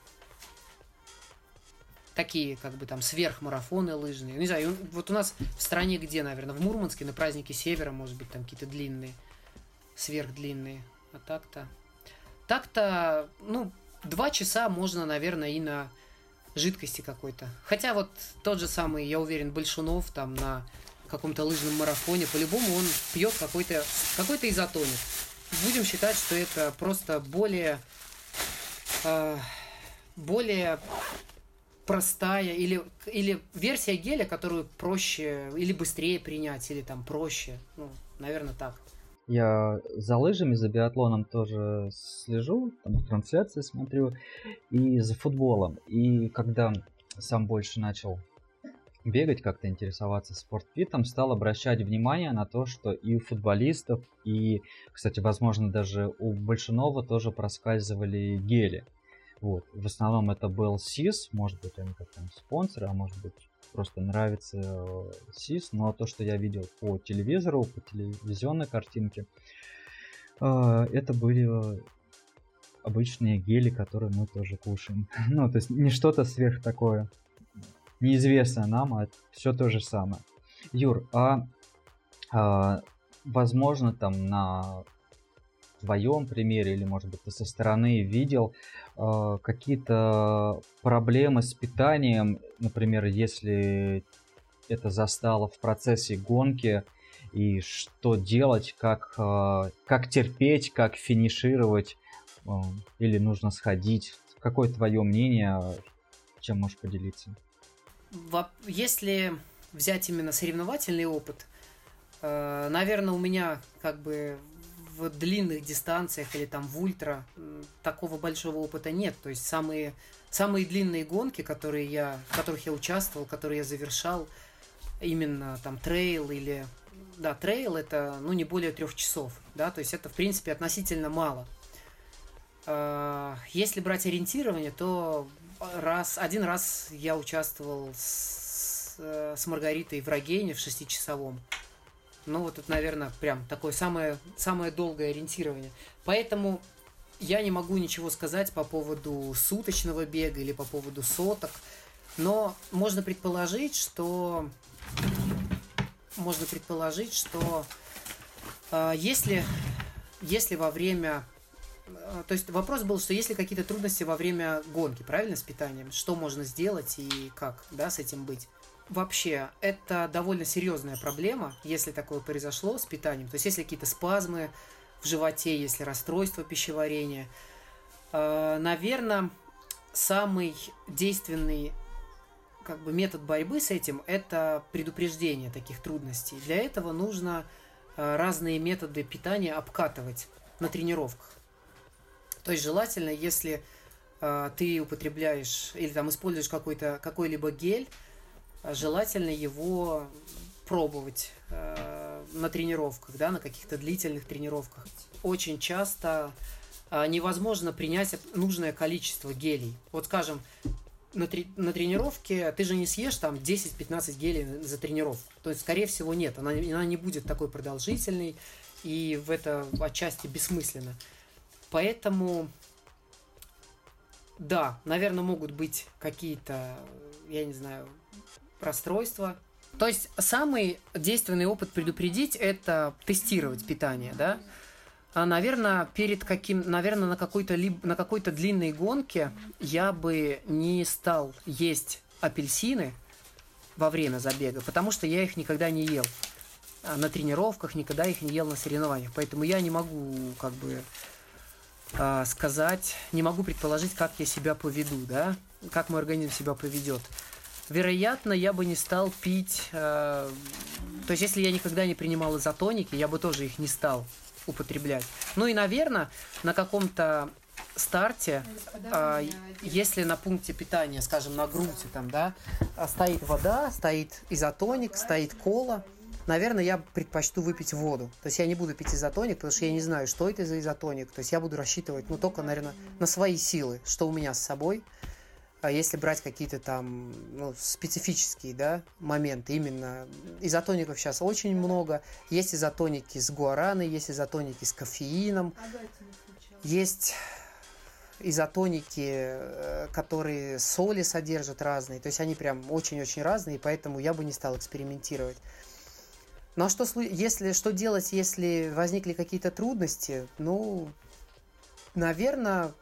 Такие, как бы там, сверхмарафоны лыжные. Не знаю, вот у нас в стране где, наверное, в Мурманске на празднике Севера, может быть, там какие-то длинные, сверхдлинные. А так-то... Так-то, ну, два часа можно, наверное, и на жидкости какой-то. Хотя вот тот же самый, я уверен, Большунов там на каком-то лыжном марафоне, по-любому он пьет какой-то какой изотоник. Будем считать, что это просто более э, более простая или, или версия геля, которую проще или быстрее принять, или там проще. Ну, наверное, так. Я за лыжами, за биатлоном тоже слежу, там трансляции смотрю, и за футболом. И когда сам больше начал бегать, как-то интересоваться спортфитом, стал обращать внимание на то, что и у футболистов, и, кстати, возможно, даже у Большинова тоже проскальзывали гели. Вот. В основном это был СИС, может быть, они как там спонсоры, а может быть, просто нравится SIS, но то, что я видел по телевизору, по телевизионной картинке, а, это были обычные гели, которые мы тоже кушаем. [laughs] ну, то есть не что-то сверх такое неизвестное нам, а все то же самое. Юр, а, а возможно там на твоем примере или может быть ты со стороны видел э, какие-то проблемы с питанием, например, если это застало в процессе гонки и что делать, как, э, как терпеть, как финишировать э, или нужно сходить. Какое твое мнение, чем можешь поделиться? Если взять именно соревновательный опыт, э, наверное, у меня как бы в длинных дистанциях или там в ультра такого большого опыта нет. То есть самые, самые длинные гонки, которые я, в которых я участвовал, которые я завершал, именно там трейл или... Да, трейл это ну, не более трех часов. Да, то есть это, в принципе, относительно мало. А, если брать ориентирование, то раз, один раз я участвовал с, э, с Маргаритой в Рогене в шестичасовом. Ну, вот это, наверное, прям такое самое, самое долгое ориентирование. Поэтому я не могу ничего сказать по поводу суточного бега или по поводу соток. Но можно предположить, что можно предположить, что э, если, если во время э, то есть вопрос был, что есть ли какие-то трудности во время гонки, правильно, с питанием? Что можно сделать и как, да, с этим быть? Вообще это довольно серьезная проблема, если такое произошло с питанием. То есть, если какие-то спазмы в животе, если расстройство пищеварения. Э, Наверное, самый действенный как бы метод борьбы с этим – это предупреждение таких трудностей. Для этого нужно э, разные методы питания обкатывать на тренировках. То есть желательно, если э, ты употребляешь или там используешь какой-то какой-либо гель, желательно его пробовать э, на тренировках, да, на каких-то длительных тренировках. Очень часто э, невозможно принять нужное количество гелей. Вот, скажем, на, трени- на тренировке ты же не съешь там 10-15 гелей за тренировку. То есть, скорее всего, нет. Она, она не будет такой продолжительной, и в это отчасти бессмысленно. Поэтому, да, наверное, могут быть какие-то, я не знаю, расстройства. То есть самый действенный опыт предупредить – это тестировать питание, да? А, наверное, перед каким, наверное, на какой-то на какой-то длинной гонке я бы не стал есть апельсины во время забега, потому что я их никогда не ел а на тренировках, никогда их не ел на соревнованиях, поэтому я не могу как бы а, сказать, не могу предположить, как я себя поведу, да, как мой организм себя поведет вероятно, я бы не стал пить... Э, то есть, если я никогда не принимал изотоники, я бы тоже их не стал употреблять. Ну и, наверное, на каком-то старте, э, если на пункте питания, скажем, на груди там, да, стоит вода, стоит изотоник, стоит кола, наверное, я предпочту выпить воду. То есть я не буду пить изотоник, потому что я не знаю, что это за изотоник. То есть я буду рассчитывать, ну, только, наверное, на свои силы, что у меня с собой. А если брать какие-то там ну, специфические да, моменты, именно изотоников сейчас очень много. Есть изотоники с гуараной, есть изотоники с кофеином. Есть изотоники, э, которые соли содержат разные. То есть они прям очень-очень разные, поэтому я бы не стал экспериментировать. Ну а что, если, что делать, если возникли какие-то трудности? Ну, наверное,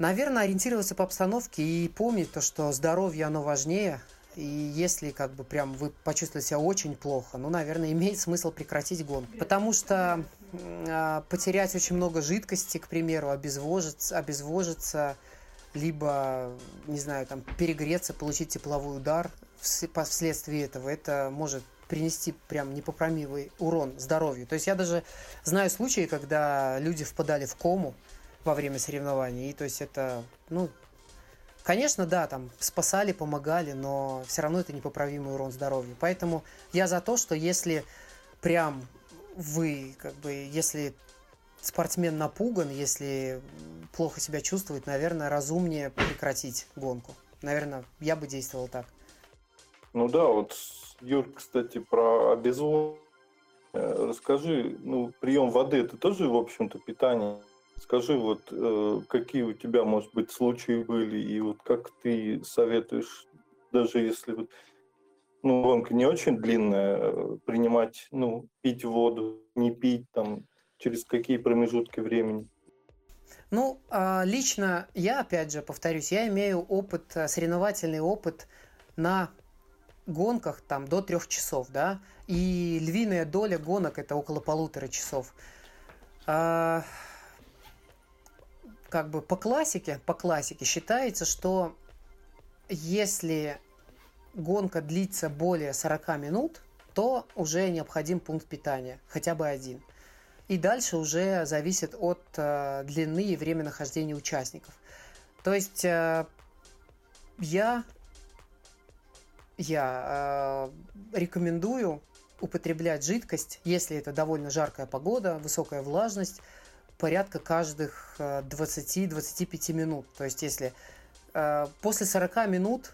наверное, ориентироваться по обстановке и помнить то, что здоровье, оно важнее. И если как бы прям вы почувствовали себя очень плохо, ну, наверное, [laughs] имеет смысл прекратить гонку. Потому что э, потерять очень много жидкости, к примеру, обезвожиться, обезвожиться, либо, не знаю, там, перегреться, получить тепловой удар вследствие этого, это может принести прям непоправимый урон здоровью. То есть я даже знаю случаи, когда люди впадали в кому во время соревнований. И то есть это, ну, конечно, да, там спасали, помогали, но все равно это непоправимый урон здоровью. Поэтому я за то, что если прям вы, как бы, если спортсмен напуган, если плохо себя чувствует, наверное, разумнее прекратить гонку. Наверное, я бы действовал так. Ну да, вот Юр, кстати, про обезвоживание. Расскажи, ну, прием воды это тоже, в общем-то, питание. Скажи, вот э, какие у тебя, может быть, случаи были, и вот как ты советуешь, даже если вот, ну, гонка не очень длинная, э, принимать, ну, пить воду, не пить, там, через какие промежутки времени? Ну, а, лично я, опять же, повторюсь, я имею опыт, соревновательный опыт на гонках там до трех часов, да, и львиная доля гонок это около полутора часов. Как бы по классике, по классике считается, что если гонка длится более 40 минут, то уже необходим пункт питания, хотя бы один. И дальше уже зависит от э, длины и времени нахождения участников. То есть э, я я э, рекомендую употреблять жидкость, если это довольно жаркая погода, высокая влажность, порядка каждых 20-25 э, минут. То есть если э, после 40 минут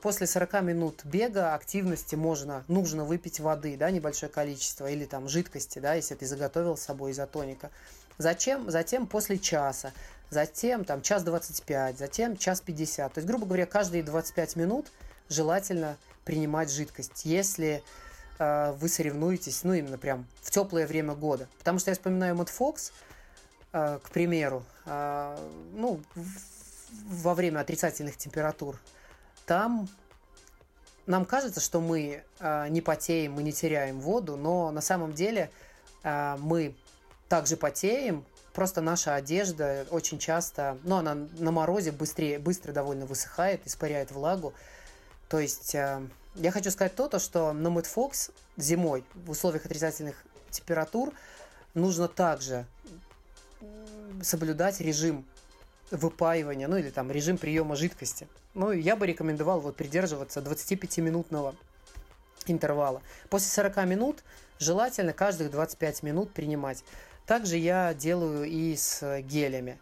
после 40 минут бега, активности можно, нужно выпить воды, да, небольшое количество, или там жидкости, да, если ты заготовил с собой изотоника. Зачем? Затем после часа, затем там час 25, затем час 50. То есть, грубо говоря, каждые 25 минут желательно принимать жидкость, если вы соревнуетесь, ну, именно прям в теплое время года. Потому что я вспоминаю Мэтт Фокс, э, к примеру, э, ну, во время отрицательных температур, там нам кажется, что мы не потеем, мы не теряем воду, но на самом деле мы также потеем, просто наша одежда очень часто, ну, она на морозе быстрее, быстро довольно высыхает, испаряет влагу, то есть я хочу сказать то, то что на Fox зимой в условиях отрицательных температур нужно также соблюдать режим выпаивания, ну или там режим приема жидкости. Ну, я бы рекомендовал вот придерживаться 25-минутного интервала. После 40 минут желательно каждых 25 минут принимать. Также я делаю и с гелями.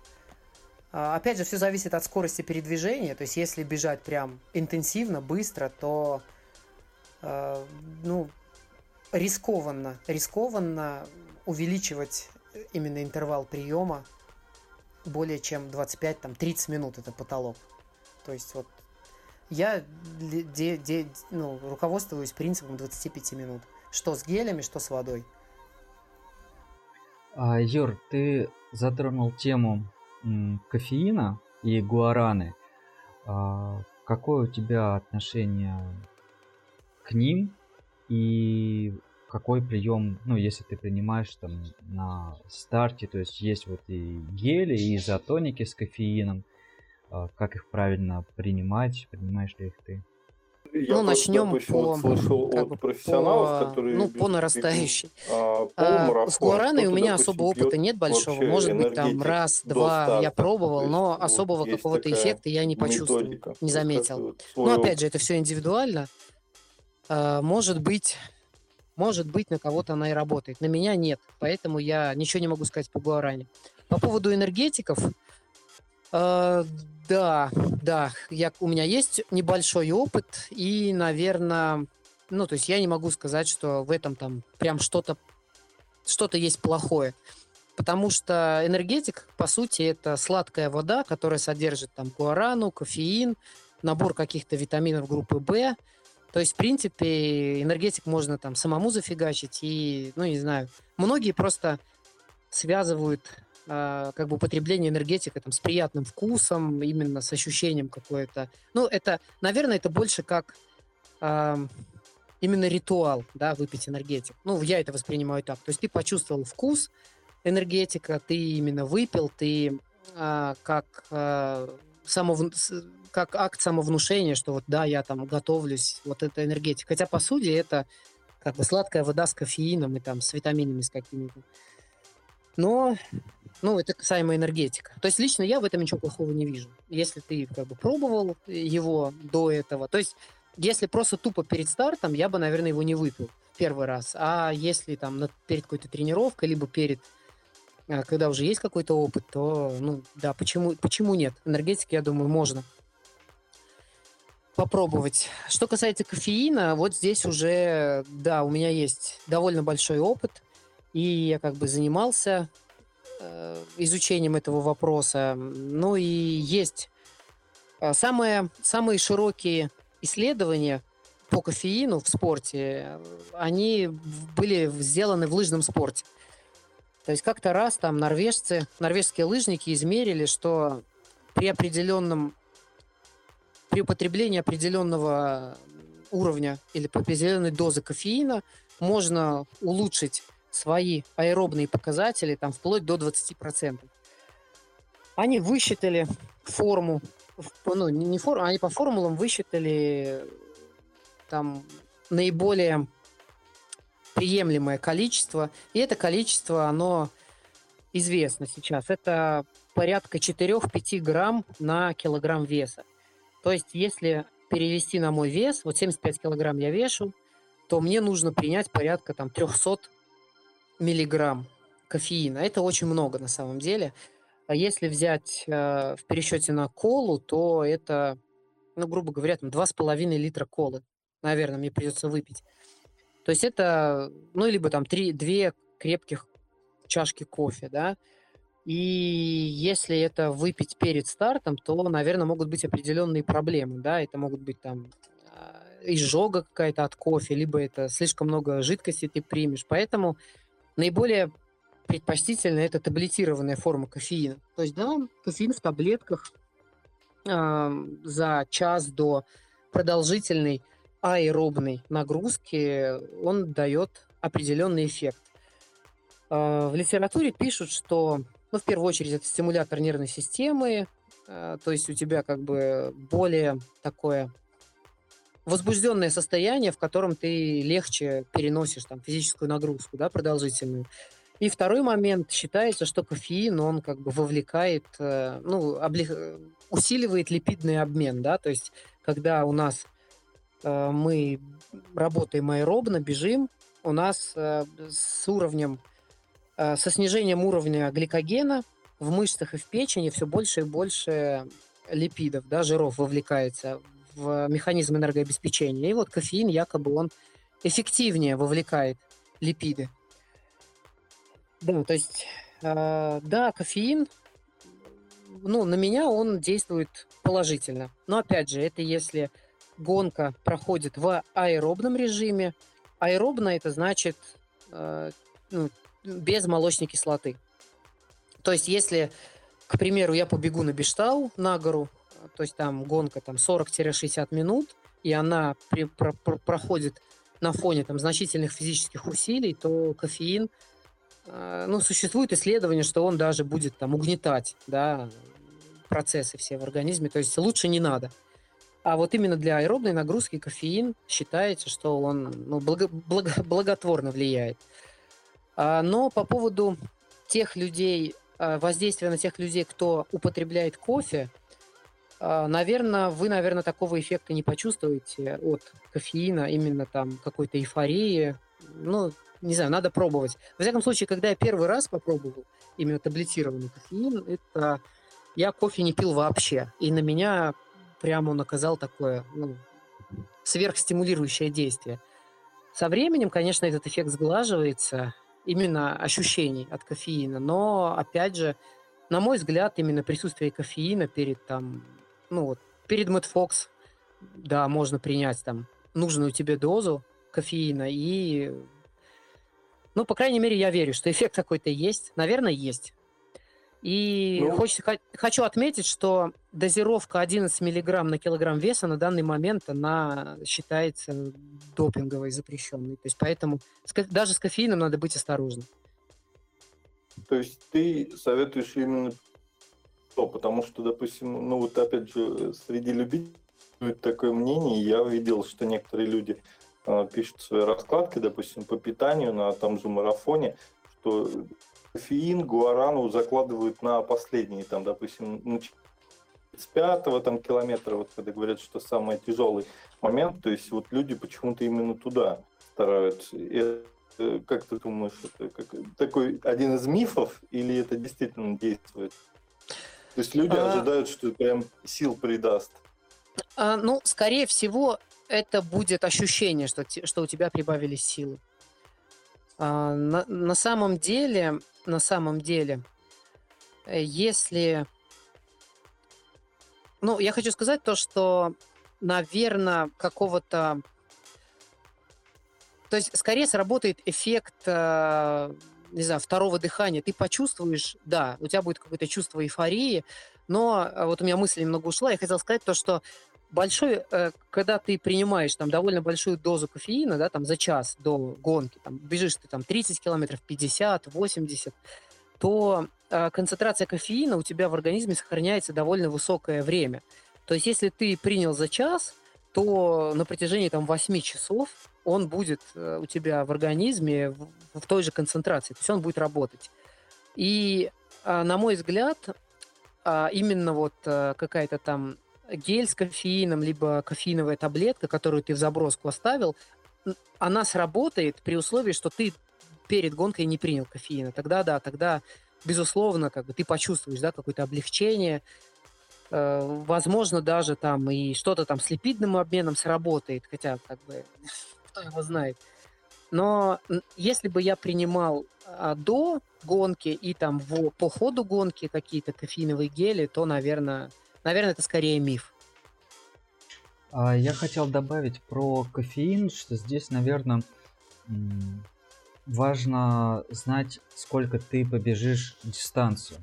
А, опять же, все зависит от скорости передвижения. То есть, если бежать прям интенсивно, быстро, то ну, рискованно, рискованно увеличивать именно интервал приема более чем 25-30 минут это потолок. То есть вот я де, де, ну, руководствуюсь принципом 25 минут. Что с гелями, что с водой. А, Юр, ты затронул тему кофеина и гуараны, а, какое у тебя отношение к ним и какой прием, ну, если ты принимаешь там на старте, то есть есть вот и гели, и изотоники с кофеином, а, как их правильно принимать, принимаешь ли их ты? Я ну, начнем по, слышал как от профессионалов, по, которые ну, по нарастающей. А, а, с гуараной у меня особого опыта нет большого. Может быть, там раз, два я пробовал, но вот особого какого-то эффекта я не почувствовал, методика. не заметил. Вот, ну, опять же, это все индивидуально. Э, может быть, может быть, на кого-то она и работает. На меня нет, поэтому я ничего не могу сказать по Гуаране. По поводу энергетиков, э, да, да, я, у меня есть небольшой опыт, и, наверное, ну, то есть я не могу сказать, что в этом там прям что-то что-то есть плохое. Потому что энергетик, по сути, это сладкая вода, которая содержит там гуарану, кофеин, набор каких-то витаминов группы В. То есть, в принципе, энергетик можно там самому зафигачить. И, ну, не знаю, многие просто связывают э, как бы употребление энергетика там, с приятным вкусом, именно с ощущением какое-то. Ну, это, наверное, это больше как э, именно ритуал, да, выпить энергетик. Ну, я это воспринимаю так. То есть ты почувствовал вкус, энергетика, ты именно выпил, ты а, как, а, самов... как акт самовнушения, что вот да, я там готовлюсь, вот это энергетика. Хотя, по сути, это как бы сладкая вода с кофеином и там с витаминами с какими-то. Но, ну, это касаемо энергетика. То есть лично я в этом ничего плохого не вижу. Если ты как бы пробовал его до этого, то есть если просто тупо перед стартом, я бы, наверное, его не выпил первый раз. А если там перед какой-то тренировкой, либо перед а когда уже есть какой-то опыт, то, ну, да, почему, почему нет? Энергетики, я думаю, можно попробовать. Что касается кофеина, вот здесь уже, да, у меня есть довольно большой опыт, и я как бы занимался э, изучением этого вопроса. Ну и есть э, самые, самые широкие исследования по кофеину в спорте, они были сделаны в лыжном спорте. То есть как-то раз там норвежцы, норвежские лыжники измерили, что при определенном, при употреблении определенного уровня или определенной дозы кофеина можно улучшить свои аэробные показатели там вплоть до 20%. Они высчитали форму, ну не форму, они по формулам высчитали там наиболее приемлемое количество. И это количество, оно известно сейчас. Это порядка 4-5 грамм на килограмм веса. То есть, если перевести на мой вес, вот 75 килограмм я вешу, то мне нужно принять порядка там 300 миллиграмм кофеина. Это очень много на самом деле. А если взять э, в пересчете на колу, то это, ну, грубо говоря, там 2,5 литра колы, наверное, мне придется выпить. То есть это, ну, либо там три, две крепких чашки кофе, да, и если это выпить перед стартом, то, наверное, могут быть определенные проблемы, да, это могут быть там а, изжога какая-то от кофе, либо это слишком много жидкости ты примешь, поэтому наиболее предпочтительно это таблетированная форма кофеина. То есть, да, кофеин в таблетках э, за час до продолжительной аэробной нагрузки он дает определенный эффект. А, в литературе пишут, что, ну, в первую очередь, это стимулятор нервной системы, а, то есть у тебя как бы более такое возбужденное состояние, в котором ты легче переносишь там физическую нагрузку, да, продолжительную. И второй момент, считается, что кофеин, он как бы вовлекает, э, ну, облег... усиливает липидный обмен, да, то есть когда у нас Э, мы работаем аэробно, бежим, у нас э, с уровнем, э, со снижением уровня гликогена в мышцах и в печени все больше и больше липидов, да, жиров вовлекается в механизм энергообеспечения. И вот кофеин якобы он эффективнее вовлекает липиды. Да, то есть, э, да, кофеин, ну, на меня он действует положительно. Но опять же, это если гонка проходит в аэробном режиме. Аэробно это значит э, ну, без молочной кислоты. То есть, если, к примеру, я побегу на Биштау на гору, то есть там гонка там 40-60 минут, и она при, про, про, проходит на фоне там значительных физических усилий, то кофеин, э, ну, существует исследование, что он даже будет там угнетать, да, процессы все в организме, то есть лучше не надо. А вот именно для аэробной нагрузки кофеин считается, что он ну, благо, благо, благотворно влияет. А, но по поводу тех людей, а, воздействия на тех людей, кто употребляет кофе, а, наверное, вы, наверное, такого эффекта не почувствуете от кофеина, именно там какой-то эйфории. Ну, не знаю, надо пробовать. Во всяком случае, когда я первый раз попробовал именно таблетированный кофеин, это я кофе не пил вообще. И на меня прямо он оказал такое ну, сверхстимулирующее действие. Со временем, конечно, этот эффект сглаживается, именно ощущений от кофеина, но, опять же, на мой взгляд, именно присутствие кофеина перед там ну вот, перед Мэтфокс, да, можно принять там нужную тебе дозу кофеина и ну, по крайней мере, я верю, что эффект какой-то есть. Наверное, есть. И ну, хочется, хочу отметить, что дозировка 11 миллиграмм на килограмм веса на данный момент она считается допинговой, запрещенной. То есть поэтому даже с кофеином надо быть осторожным. То есть ты советуешь именно что, потому что, допустим, ну вот опять же, среди любителей такое мнение, я видел, что некоторые люди э, пишут свои раскладки, допустим, по питанию на том же марафоне, что кофеин, гуарану закладывают на последние, там, допустим, с пятого там километра, вот когда говорят, что самый тяжелый момент, то есть вот люди почему-то именно туда стараются. И, э, как ты думаешь, это как, такой один из мифов или это действительно действует? То есть люди а... ожидают, что прям сил придаст. А, ну, скорее всего, это будет ощущение, что, что у тебя прибавились силы. А, на, на самом деле, на самом деле, э, если... Ну, я хочу сказать то, что, наверное, какого-то... То есть, скорее сработает эффект э, не знаю, второго дыхания, ты почувствуешь, да, у тебя будет какое-то чувство эйфории, но а, вот у меня мысль немного ушла, я хотел сказать то, что большой, э, когда ты принимаешь там довольно большую дозу кофеина, да, там за час до гонки, там бежишь ты там 30 километров, 50, 80, то э, концентрация кофеина у тебя в организме сохраняется довольно высокое время. То есть если ты принял за час, то на протяжении там 8 часов он будет э, у тебя в организме в, той же концентрации, то есть он будет работать. И, на мой взгляд, а, именно вот какая-то там гель с кофеином, либо кофеиновая таблетка, которую ты в заброску оставил, она сработает при условии, что ты перед гонкой не принял кофеина. Тогда да, тогда безусловно, как бы ты почувствуешь, да, какое-то облегчение, Э, возможно, даже там и что-то там с липидным обменом сработает, хотя, как бы, [laughs] кто его знает. Но если бы я принимал а, до гонки и там в, по ходу гонки какие-то кофеиновые гели, то, наверное, наверное, это скорее миф. А, я хотел добавить про кофеин, что здесь, наверное, важно знать, сколько ты побежишь дистанцию.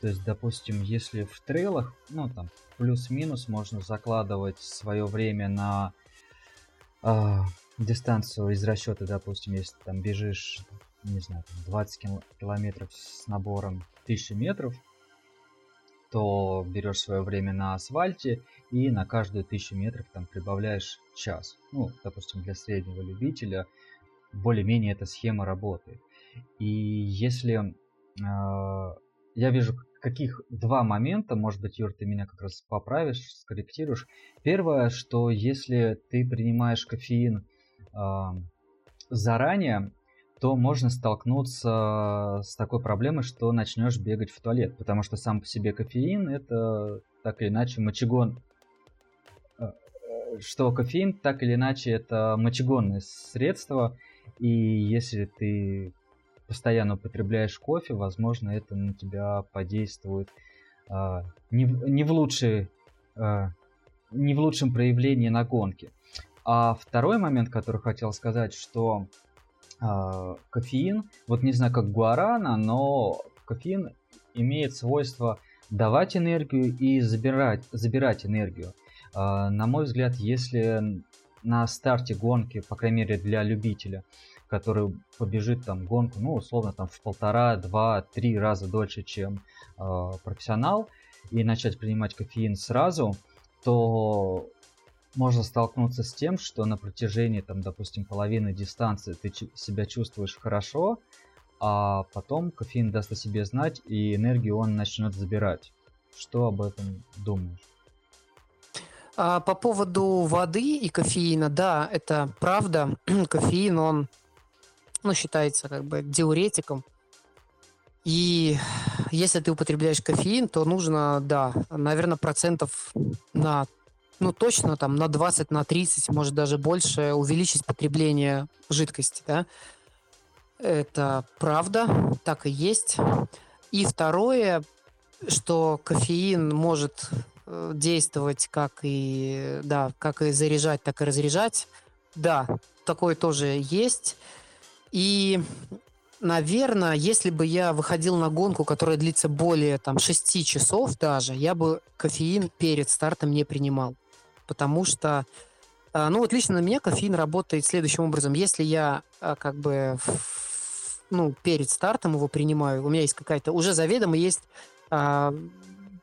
То есть, допустим, если в трейлах, ну там плюс-минус можно закладывать свое время на э, дистанцию из расчета, допустим, если там бежишь, не знаю, 20 кил- километров с набором 1000 метров, то берешь свое время на асфальте и на каждую тысячу метров там прибавляешь час. Ну, допустим, для среднего любителя более-менее эта схема работает. И если э, я вижу каких два момента, может быть, Юр, ты меня как раз поправишь, скорректируешь. Первое, что если ты принимаешь кофеин э, заранее, то можно столкнуться с такой проблемой, что начнешь бегать в туалет, потому что сам по себе кофеин это так или иначе мочегон, э, что кофеин так или иначе это мочегонное средство, и если ты постоянно употребляешь кофе, возможно, это на тебя подействует э, не, не, в лучшей, э, не в лучшем проявлении на гонке. А второй момент, который хотел сказать, что э, кофеин, вот не знаю как гуарана, но кофеин имеет свойство давать энергию и забирать, забирать энергию. Э, на мой взгляд, если на старте гонки, по крайней мере для любителя, который побежит там гонку, ну, условно, там в полтора, два, три раза дольше, чем э, профессионал, и начать принимать кофеин сразу, то можно столкнуться с тем, что на протяжении, там, допустим, половины дистанции ты себя чувствуешь хорошо, а потом кофеин даст о себе знать, и энергию он начнет забирать. Что об этом думаешь? А по поводу воды и кофеина, да, это правда. [clears throat] Кофеин, он ну, считается как бы диуретиком. И если ты употребляешь кофеин, то нужно, да, наверное, процентов на, ну, точно там на 20, на 30, может даже больше увеличить потребление жидкости, да. Это правда, так и есть. И второе, что кофеин может э, действовать как и, да, как и заряжать, так и разряжать. Да, такое тоже есть. И, наверное, если бы я выходил на гонку, которая длится более там 6 часов даже, я бы кофеин перед стартом не принимал. Потому что, а, ну вот лично на меня кофеин работает следующим образом. Если я а, как бы ну, перед стартом его принимаю, у меня есть какая-то, уже заведомо есть а,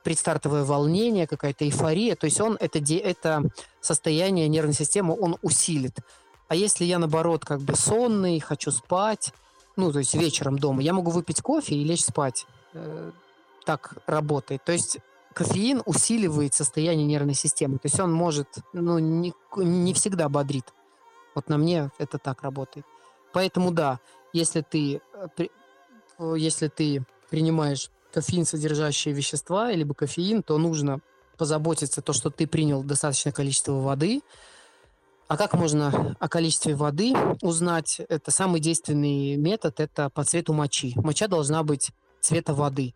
предстартовое волнение, какая-то эйфория, то есть он это, это состояние нервной системы он усилит. А если я, наоборот, как бы сонный, хочу спать, ну, то есть вечером дома, я могу выпить кофе и лечь спать. Э, так работает. То есть кофеин усиливает состояние нервной системы. То есть он может, ну, не, не всегда бодрит. Вот на мне это так работает. Поэтому да, если ты, э, если ты принимаешь кофеин содержащие вещества, либо кофеин, то нужно позаботиться то, что ты принял достаточное количество воды, а как можно о количестве воды узнать? Это самый действенный метод, это по цвету мочи. Моча должна быть цвета воды.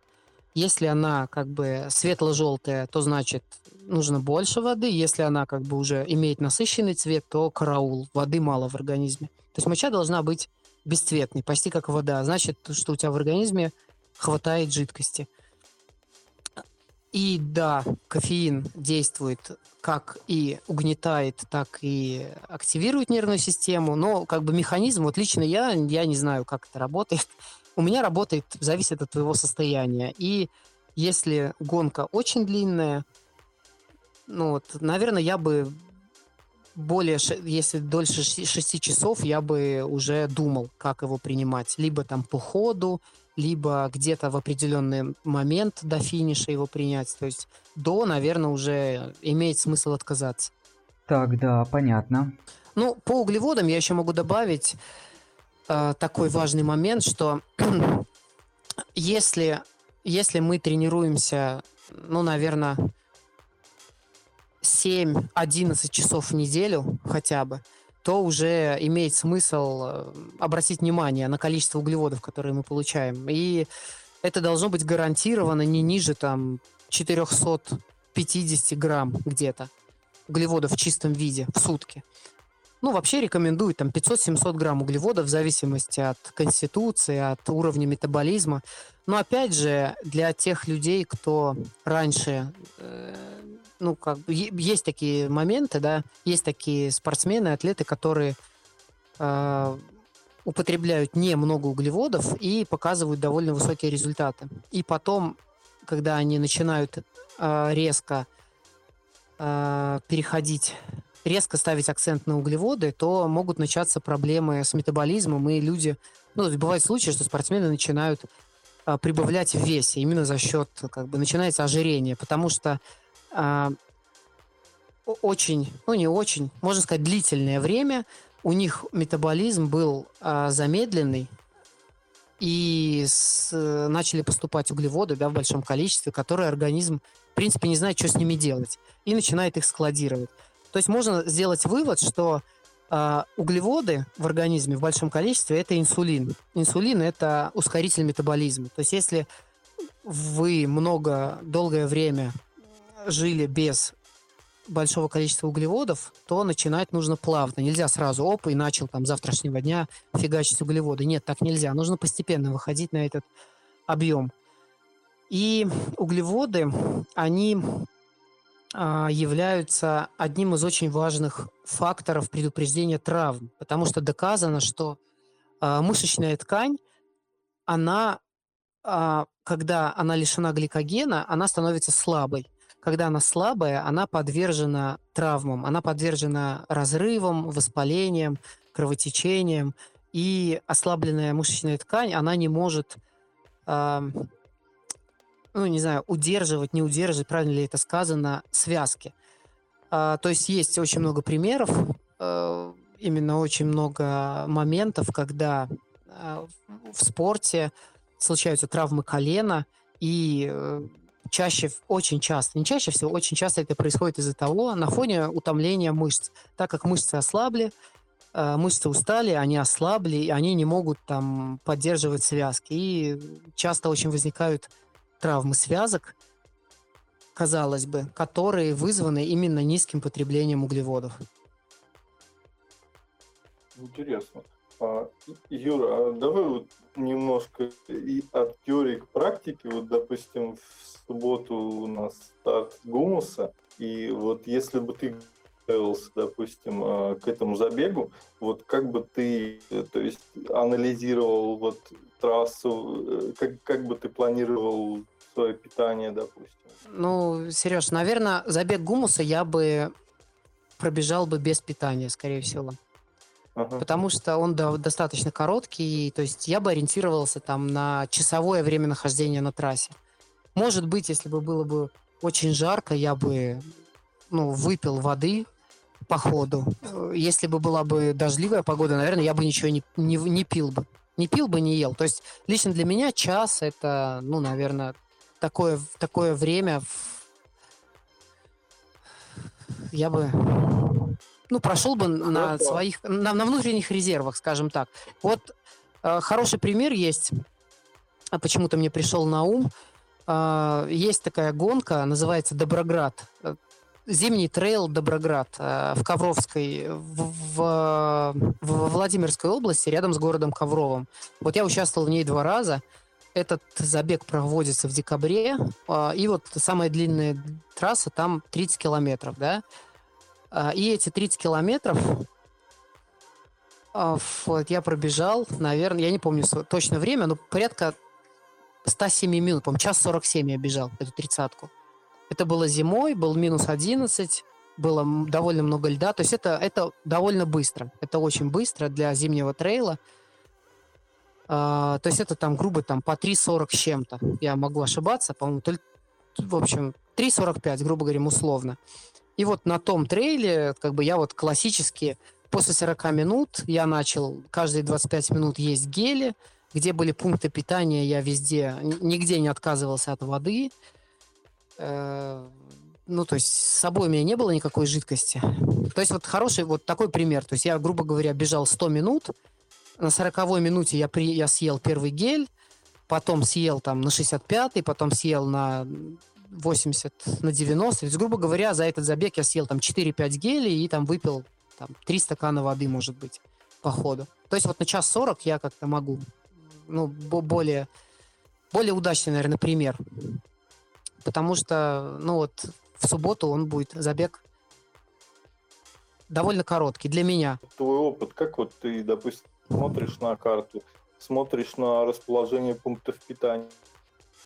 Если она как бы светло-желтая, то значит нужно больше воды. Если она как бы уже имеет насыщенный цвет, то караул. Воды мало в организме. То есть моча должна быть бесцветной, почти как вода. Значит, что у тебя в организме хватает жидкости. И да, кофеин действует как и угнетает, так и активирует нервную систему, но как бы механизм, вот лично я, я не знаю, как это работает. У меня работает, зависит от твоего состояния. И если гонка очень длинная, ну вот, наверное, я бы более, если дольше 6 часов, я бы уже думал, как его принимать. Либо там по ходу, либо где-то в определенный момент до финиша его принять. То есть до, наверное, уже имеет смысл отказаться. Так, да, понятно. Ну, по углеводам я еще могу добавить э, такой важный момент, что [clears throat] если, если мы тренируемся, ну, наверное, 7-11 часов в неделю хотя бы, то уже имеет смысл э, обратить внимание на количество углеводов, которые мы получаем. И это должно быть гарантированно не ниже там 450 грамм где-то углеводов в чистом виде в сутки. Ну, вообще рекомендуют там 500-700 грамм углеводов в зависимости от конституции, от уровня метаболизма. Но опять же, для тех людей, кто раньше э, ну, как бы, есть такие моменты, да, есть такие спортсмены, атлеты, которые э, употребляют немного углеводов и показывают довольно высокие результаты. И потом, когда они начинают э, резко э, переходить, резко ставить акцент на углеводы, то могут начаться проблемы с метаболизмом, и люди, ну, бывают случаи, что спортсмены начинают э, прибавлять в весе именно за счет, как бы, начинается ожирение, потому что а, очень, ну не очень, можно сказать, длительное время у них метаболизм был а, замедленный, и с, начали поступать углеводы да, в большом количестве, которые организм, в принципе, не знает, что с ними делать, и начинает их складировать. То есть можно сделать вывод, что э, углеводы в организме в большом количестве это инсулин. Инсулин это ускоритель метаболизма. То есть если вы много, долгое время жили без большого количества углеводов, то начинать нужно плавно. Нельзя сразу оп и начал там завтрашнего дня фигачить углеводы. Нет, так нельзя. Нужно постепенно выходить на этот объем. И углеводы, они являются одним из очень важных факторов предупреждения травм, потому что доказано, что а, мышечная ткань, она, а, когда она лишена гликогена, она становится слабой. Когда она слабая, она подвержена травмам, она подвержена разрывам, воспалениям, кровотечениям, и ослабленная мышечная ткань, она не может, ну, не знаю, удерживать, не удерживать, правильно ли это сказано, связки. А, то есть есть очень много примеров, э, именно очень много моментов, когда э, в спорте случаются травмы колена, и э, чаще, очень часто, не чаще всего, очень часто это происходит из-за того, на фоне утомления мышц. Так как мышцы ослабли, э, мышцы устали, они ослабли, и они не могут там поддерживать связки. И часто очень возникают травмы связок, казалось бы, которые вызваны именно низким потреблением углеводов. Интересно. А, Юра, а давай вот немножко и от теории к практике. Вот, допустим, в субботу у нас старт гумуса, и вот если бы ты готовился, допустим, а, к этому забегу, вот как бы ты, то есть, анализировал вот трассу, э, как, как бы ты планировал свое питание, допустим? Ну, Сереж, наверное, забег гумуса я бы пробежал бы без питания, скорее всего. Ага. Потому что он достаточно короткий, то есть я бы ориентировался там на часовое время нахождения на трассе. Может быть, если бы было бы очень жарко, я бы ну, выпил воды по ходу. Если бы была бы дождливая погода, наверное, я бы ничего не, не, не пил бы. Не пил бы, не ел. То есть лично для меня час это, ну, наверное, такое, такое время я бы ну, прошел бы на своих, на, на внутренних резервах, скажем так. Вот э, хороший пример есть, а почему-то мне пришел на ум. Э, есть такая гонка, называется Доброград. Э, зимний трейл Доброград э, в Ковровской, в, в, в Владимирской области, рядом с городом Ковровым. Вот я участвовал в ней два раза. Этот забег проводится в декабре, э, и вот самая длинная трасса там 30 километров, да. А, и эти 30 километров вот, я пробежал, наверное, я не помню точно время, но порядка 107 минут, по-моему, час 47 я бежал эту тридцатку. Это было зимой, был минус 11, было довольно много льда. То есть это, это довольно быстро. Это очень быстро для зимнего трейла. А, то есть это там грубо там по 3.40 с чем-то. Я могу ошибаться, по-моему, в общем, 3.45, грубо говоря, условно. И вот на том трейле, как бы я вот классически после 40 минут я начал каждые 25 минут есть гели, где были пункты питания, я везде, нигде не отказывался от воды. Э, ну, то есть с собой у меня не было никакой жидкости. То есть вот хороший вот такой пример. То есть я, грубо говоря, бежал 100 минут, на 40 минуте я, при, я съел первый гель, потом съел там на 65-й, потом съел на 80 на 90. То есть, грубо говоря, за этот забег я съел там 4-5 гелей и там выпил там, 3 стакана воды, может быть, по ходу. То есть вот на час 40 я как-то могу, ну, более, более удачный, наверное, пример. Потому что, ну вот, в субботу он будет забег довольно короткий для меня. Твой опыт, как вот ты, допустим, смотришь на карту, смотришь на расположение пунктов питания,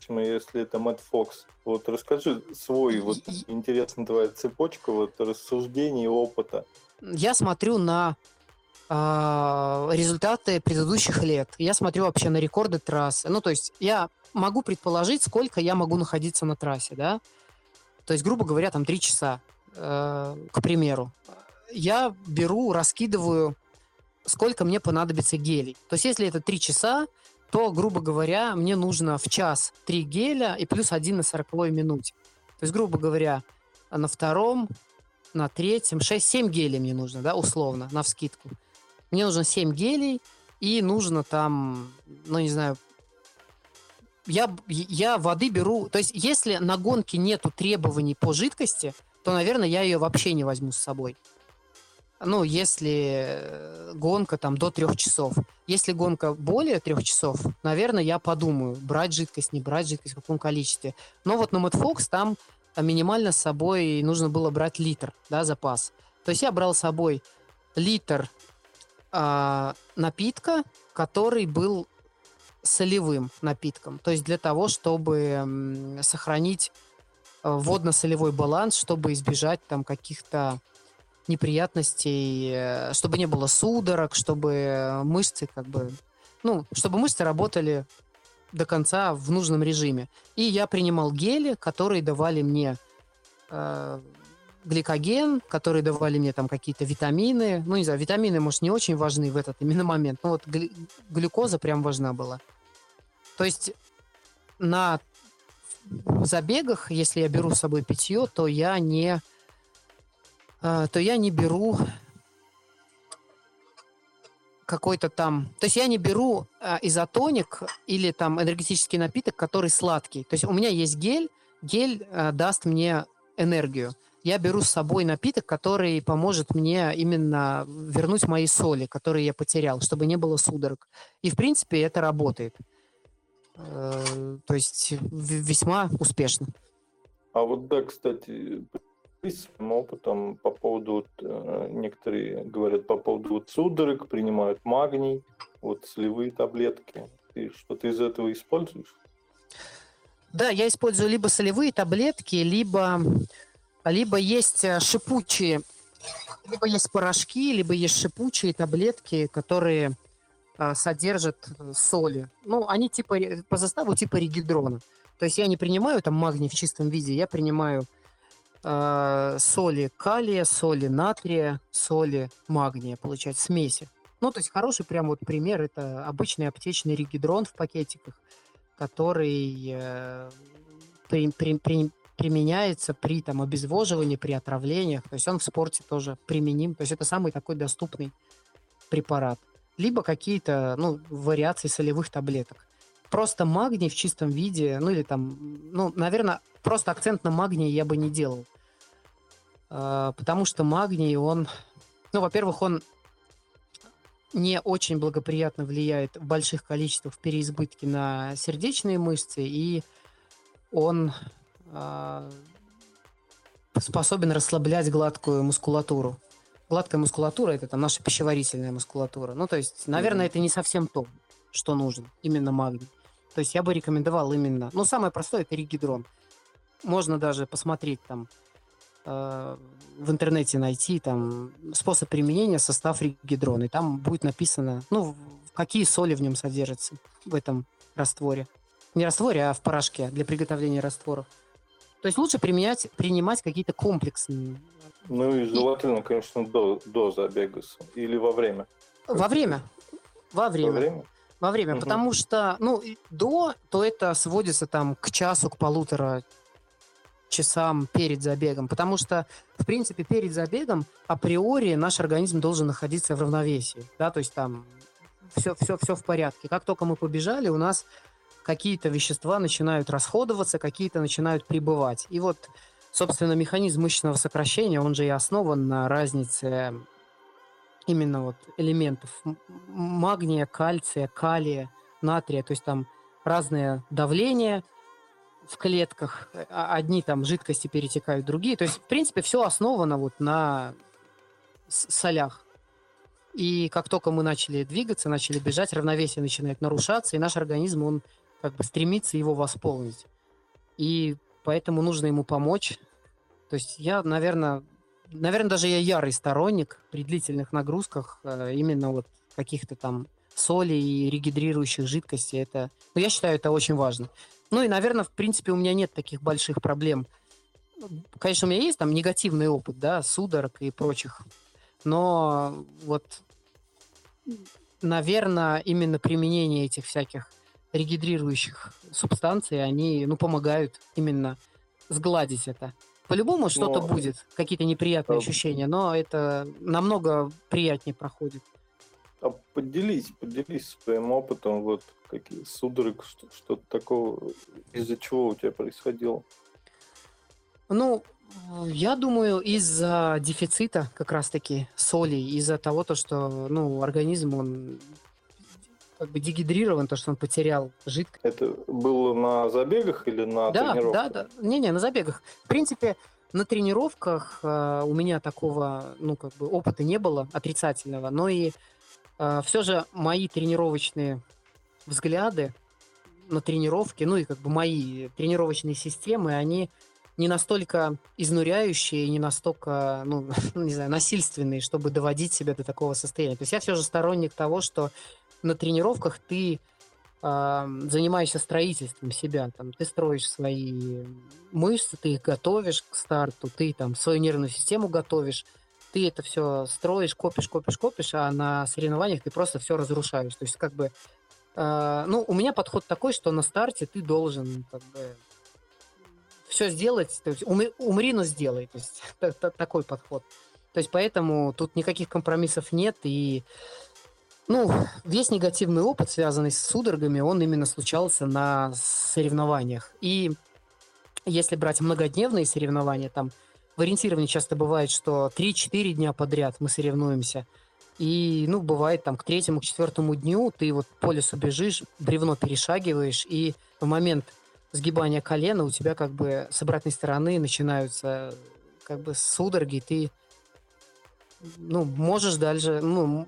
если это Мэтт Фокс. Вот расскажи свой, вот интересно твоя цепочка вот рассуждений и опыта. Я смотрю на э, результаты предыдущих лет. Я смотрю вообще на рекорды трассы. Ну, то есть я могу предположить, сколько я могу находиться на трассе, да? То есть, грубо говоря, там три часа, э, к примеру. Я беру, раскидываю, сколько мне понадобится гелей. То есть, если это три часа, то, грубо говоря, мне нужно в час три геля и плюс один на 40 минуте. То есть, грубо говоря, на втором, на третьем, 6-7 гелей мне нужно, да, условно, на вскидку. Мне нужно 7 гелей, и нужно там, ну, не знаю, я, я воды беру... То есть, если на гонке нету требований по жидкости, то, наверное, я ее вообще не возьму с собой ну, если э, гонка там до трех часов. Если гонка более трех часов, наверное, я подумаю, брать жидкость, не брать жидкость, в каком количестве. Но вот на Mad Fox там минимально с собой нужно было брать литр, да, запас. То есть я брал с собой литр э, напитка, который был солевым напитком. То есть для того, чтобы сохранить э, водно-солевой баланс, чтобы избежать там каких-то неприятностей, э, чтобы не было судорог, чтобы мышцы как бы, ну, чтобы мышцы работали до конца в нужном режиме. И я принимал гели, которые давали мне э, гликоген, которые давали мне там какие-то витамины. Ну, не знаю, витамины, может, не очень важны в этот именно момент, но вот глюкоза прям важна была. То есть на забегах, если я беру с собой питье, то я не, э, то я не беру какой-то там... То есть я не беру э, изотоник или там энергетический напиток, который сладкий. То есть у меня есть гель, гель э, даст мне энергию. Я беру с собой напиток, который поможет мне именно вернуть мои соли, которые я потерял, чтобы не было судорог. И, в принципе, это работает. Э, то есть весьма успешно. А вот да, кстати, с своим опытом по поводу, э, некоторые говорят по поводу вот, судорог, принимают магний, вот сливые таблетки. Ты что-то из этого используешь? Да, я использую либо солевые таблетки, либо, либо есть э, шипучие, либо есть порошки, либо есть шипучие таблетки, которые содержат э, соли. Ну, они типа по составу типа регидрона. То есть я не принимаю там магний в чистом виде, я принимаю э, соли калия, соли натрия, соли магния, получается, смеси. Ну, то есть хороший прям вот пример, это обычный аптечный регидрон в пакетиках – который э, при, при, при, применяется при там, обезвоживании, при отравлениях. То есть он в спорте тоже применим. То есть это самый такой доступный препарат. Либо какие-то ну, вариации солевых таблеток. Просто магний в чистом виде, ну или там, ну, наверное, просто акцент на магнии я бы не делал. Э, потому что магний, он, ну, во-первых, он не очень благоприятно влияет в больших количествах в переизбытке на сердечные мышцы, и он э, способен расслаблять гладкую мускулатуру. Гладкая мускулатура – это там наша пищеварительная мускулатура. Ну, то есть, наверное, mm-hmm. это не совсем то, что нужно, именно магний. То есть я бы рекомендовал именно... Ну, самое простое – это регидрон. Можно даже посмотреть там Э, в интернете найти там способ применения, состав регидрона, и там будет написано, ну, какие соли в нем содержатся в этом растворе. Не растворе, а в порошке для приготовления растворов. То есть лучше применять, принимать какие-то комплексные. Ну и желательно, и... конечно, до, до забега или во время. Во время. Во время. Во время? Во время, угу. потому что, ну, до, то это сводится там к часу, к полутора часам перед забегом, потому что, в принципе, перед забегом априори наш организм должен находиться в равновесии, да, то есть там все, все, все в порядке. Как только мы побежали, у нас какие-то вещества начинают расходоваться, какие-то начинают прибывать. И вот, собственно, механизм мышечного сокращения, он же и основан на разнице именно вот элементов магния, кальция, калия, натрия, то есть там разное давление, в клетках, а, одни там жидкости перетекают, другие. То есть, в принципе, все основано вот на солях. И как только мы начали двигаться, начали бежать, равновесие начинает нарушаться, и наш организм, он как бы стремится его восполнить. И поэтому нужно ему помочь. То есть я, наверное, наверное, даже я ярый сторонник при длительных нагрузках э, именно вот каких-то там соли и регидрирующих жидкостей. Это, ну, я считаю, это очень важно. Ну и, наверное, в принципе, у меня нет таких больших проблем. Конечно, у меня есть там негативный опыт, да, судорог и прочих. Но вот, наверное, именно применение этих всяких регидрирующих субстанций, они, ну, помогают именно сгладить это. По-любому что-то но... будет, какие-то неприятные да. ощущения, но это намного приятнее проходит. А поделись, поделись своим опытом, вот какие судорог, что-то такого, из-за чего у тебя происходило? Ну, я думаю, из-за дефицита как раз-таки соли, из-за того, то, что ну, организм, он как бы дегидрирован, то, что он потерял жидкость. Это было на забегах или на да, тренировках? Да, да, не-не, на забегах. В принципе, на тренировках э, у меня такого, ну, как бы опыта не было отрицательного, но и э, все же мои тренировочные взгляды на тренировки, ну и как бы мои тренировочные системы, они не настолько изнуряющие, не настолько, ну, [laughs] не знаю, насильственные, чтобы доводить себя до такого состояния. То есть я все же сторонник того, что на тренировках ты занимаешься строительством себя, там, ты строишь свои мышцы, ты их готовишь к старту, ты там свою нервную систему готовишь, ты это все строишь, копишь, копишь, копишь, а на соревнованиях ты просто все разрушаешь. То есть как бы, э, ну, у меня подход такой, что на старте ты должен как бы все сделать, то есть умри, умри но сделай, то есть [laughs] такой подход. То есть поэтому тут никаких компромиссов нет, и ну, весь негативный опыт, связанный с судорогами, он именно случался на соревнованиях. И если брать многодневные соревнования, там в ориентировании часто бывает, что 3-4 дня подряд мы соревнуемся. И, ну, бывает там к третьему, к четвертому дню ты вот по лесу бежишь, бревно перешагиваешь, и в момент сгибания колена у тебя как бы с обратной стороны начинаются как бы судороги, ты ну, можешь дальше, ну,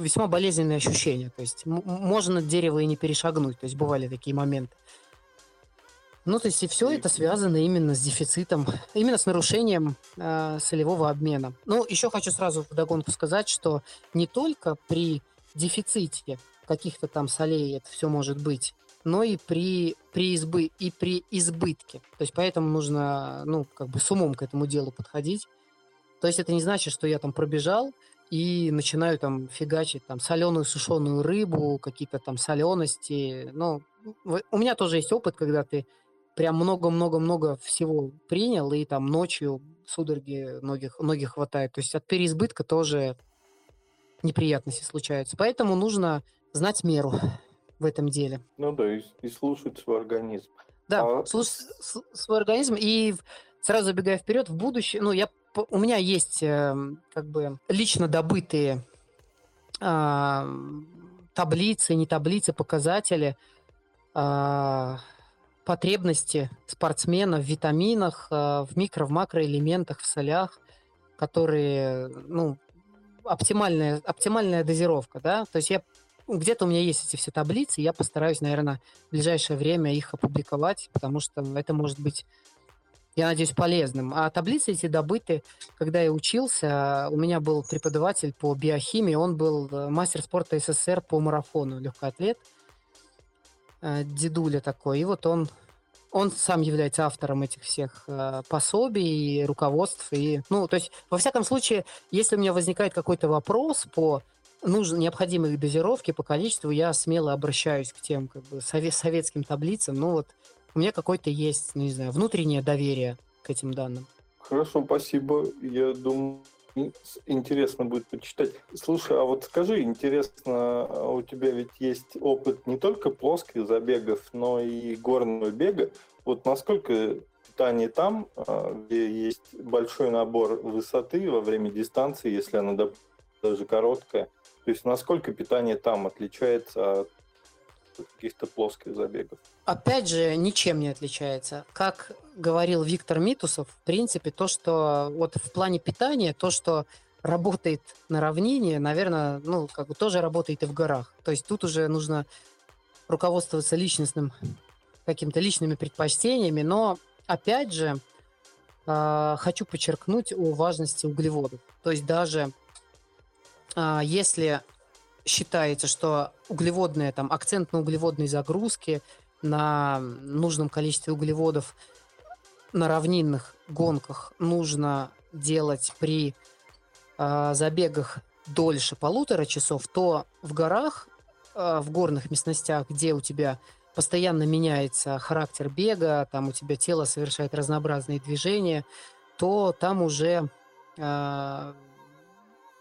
весьма болезненные ощущения. То есть можно дерево и не перешагнуть. То есть бывали такие моменты. Ну, то есть и все это связано именно с дефицитом, именно с нарушением э, солевого обмена. Ну, еще хочу сразу вдогонку сказать, что не только при дефиците каких-то там солей это все может быть, но и при, при, избы, и при избытке. То есть поэтому нужно, ну, как бы с умом к этому делу подходить. То есть это не значит, что я там пробежал, и начинаю там фигачить там соленую сушеную рыбу, какие-то там солености. Ну, у меня тоже есть опыт, когда ты прям много-много-много всего принял, и там ночью судороги многих, многих хватает. То есть от переизбытка тоже неприятности случаются. Поэтому нужно знать меру [laughs] в этом деле. Ну да, и, и слушать свой организм. Да, а... слушать свой организм. И сразу забегая вперед, в будущее, ну, я у меня есть э, как бы лично добытые таблицы, не таблицы, показатели э, потребности спортсмена в витаминах, э, в микро, в макроэлементах, в солях, которые, ну, оптимальная, оптимальная дозировка, да, то есть я где-то у меня есть эти все таблицы, я постараюсь, наверное, в ближайшее время их опубликовать, потому что это может быть я надеюсь, полезным. А таблицы эти добыты, когда я учился, у меня был преподаватель по биохимии, он был э, мастер спорта СССР по марафону, легкий атлет, э, дедуля такой. И вот он, он сам является автором этих всех э, пособий, руководств. И, ну, то есть, во всяком случае, если у меня возникает какой-то вопрос по нужно необходимой дозировке по количеству, я смело обращаюсь к тем как бы, совет, советским таблицам. Ну вот у меня какое-то есть, ну, не знаю, внутреннее доверие к этим данным. Хорошо, спасибо. Я думаю, интересно будет почитать. Слушай, а вот скажи, интересно, а у тебя ведь есть опыт не только плоских забегов, но и горного бега. Вот насколько питание там, а, где есть большой набор высоты во время дистанции, если она даже короткая, то есть насколько питание там отличается от каких-то плоских забегов. Опять же, ничем не отличается. Как говорил Виктор Митусов, в принципе, то, что вот в плане питания, то, что работает на равнине, наверное, ну, как бы тоже работает и в горах. То есть тут уже нужно руководствоваться личностным, какими-то личными предпочтениями, но, опять же, э, хочу подчеркнуть о важности углеводов. То есть даже э, если считается, что углеводные, там, акцент на углеводной загрузке, на нужном количестве углеводов на равнинных гонках нужно делать при э, забегах дольше полутора часов, то в горах, э, в горных местностях, где у тебя постоянно меняется характер бега, там у тебя тело совершает разнообразные движения, то там уже э,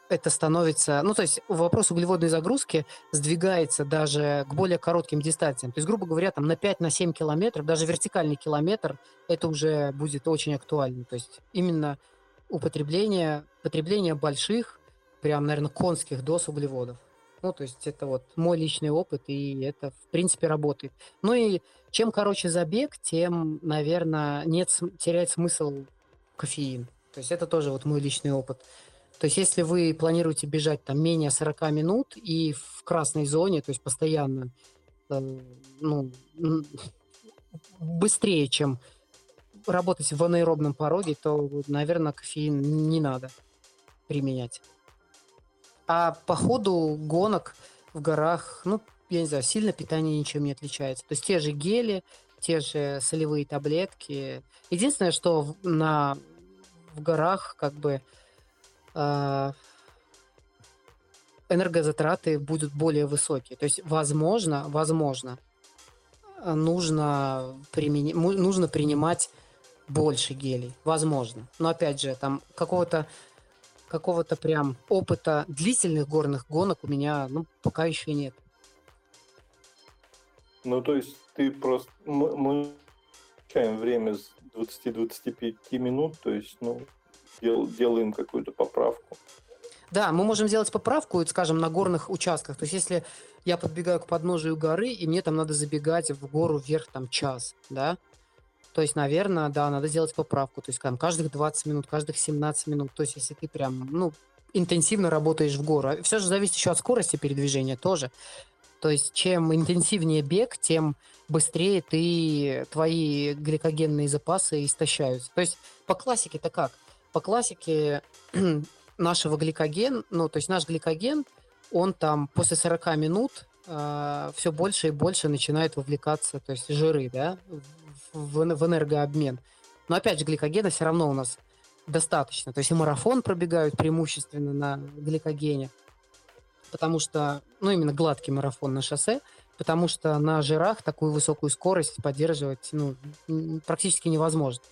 это становится, ну, то есть вопрос углеводной загрузки сдвигается даже к более коротким дистанциям. То есть, грубо говоря, там на 5-7 на километров, даже вертикальный километр, это уже будет очень актуально. То есть именно употребление, потребление больших, прям, наверное, конских доз углеводов. Ну, то есть это вот мой личный опыт, и это, в принципе, работает. Ну и чем короче забег, тем, наверное, нет, теряет смысл кофеин. То есть это тоже вот мой личный опыт. То есть если вы планируете бежать там менее 40 минут и в красной зоне, то есть постоянно э, ну, быстрее, чем работать в анаэробном пороге, то, наверное, кофеин не надо применять. А по ходу гонок в горах, ну, я не знаю, сильно питание ничем не отличается. То есть те же гели, те же солевые таблетки. Единственное, что на, в горах как бы энергозатраты будут более высокие. То есть, возможно, возможно, нужно, примени... нужно принимать больше гелей. Возможно. Но опять же, там какого-то какого-то прям опыта длительных горных гонок у меня ну, пока еще нет. Ну, то есть ты просто... Мы, мы время с 20-25 минут, то есть, ну, дел, делаем какую-то поправку. Да, мы можем сделать поправку, скажем, на горных участках. То есть, если я подбегаю к подножию горы, и мне там надо забегать в гору вверх там час, да, то есть, наверное, да, надо сделать поправку. То есть, там, каждых 20 минут, каждых 17 минут. То есть, если ты прям, ну, интенсивно работаешь в гору. Все же зависит еще от скорости передвижения тоже. То есть, чем интенсивнее бег, тем быстрее ты, твои гликогенные запасы истощаются. То есть, по классике-то как? По классике [clears throat] нашего гликоген, ну, то есть наш гликоген, он там после 40 минут э, а, все больше и больше начинает вовлекаться, то есть жиры, да, в, в энергообмен. Но опять же, гликогена все равно у нас достаточно. То есть и марафон пробегают преимущественно на гликогене, потому что, ну, именно гладкий марафон на шоссе, потому что на жирах такую высокую скорость поддерживать, ну, практически невозможно.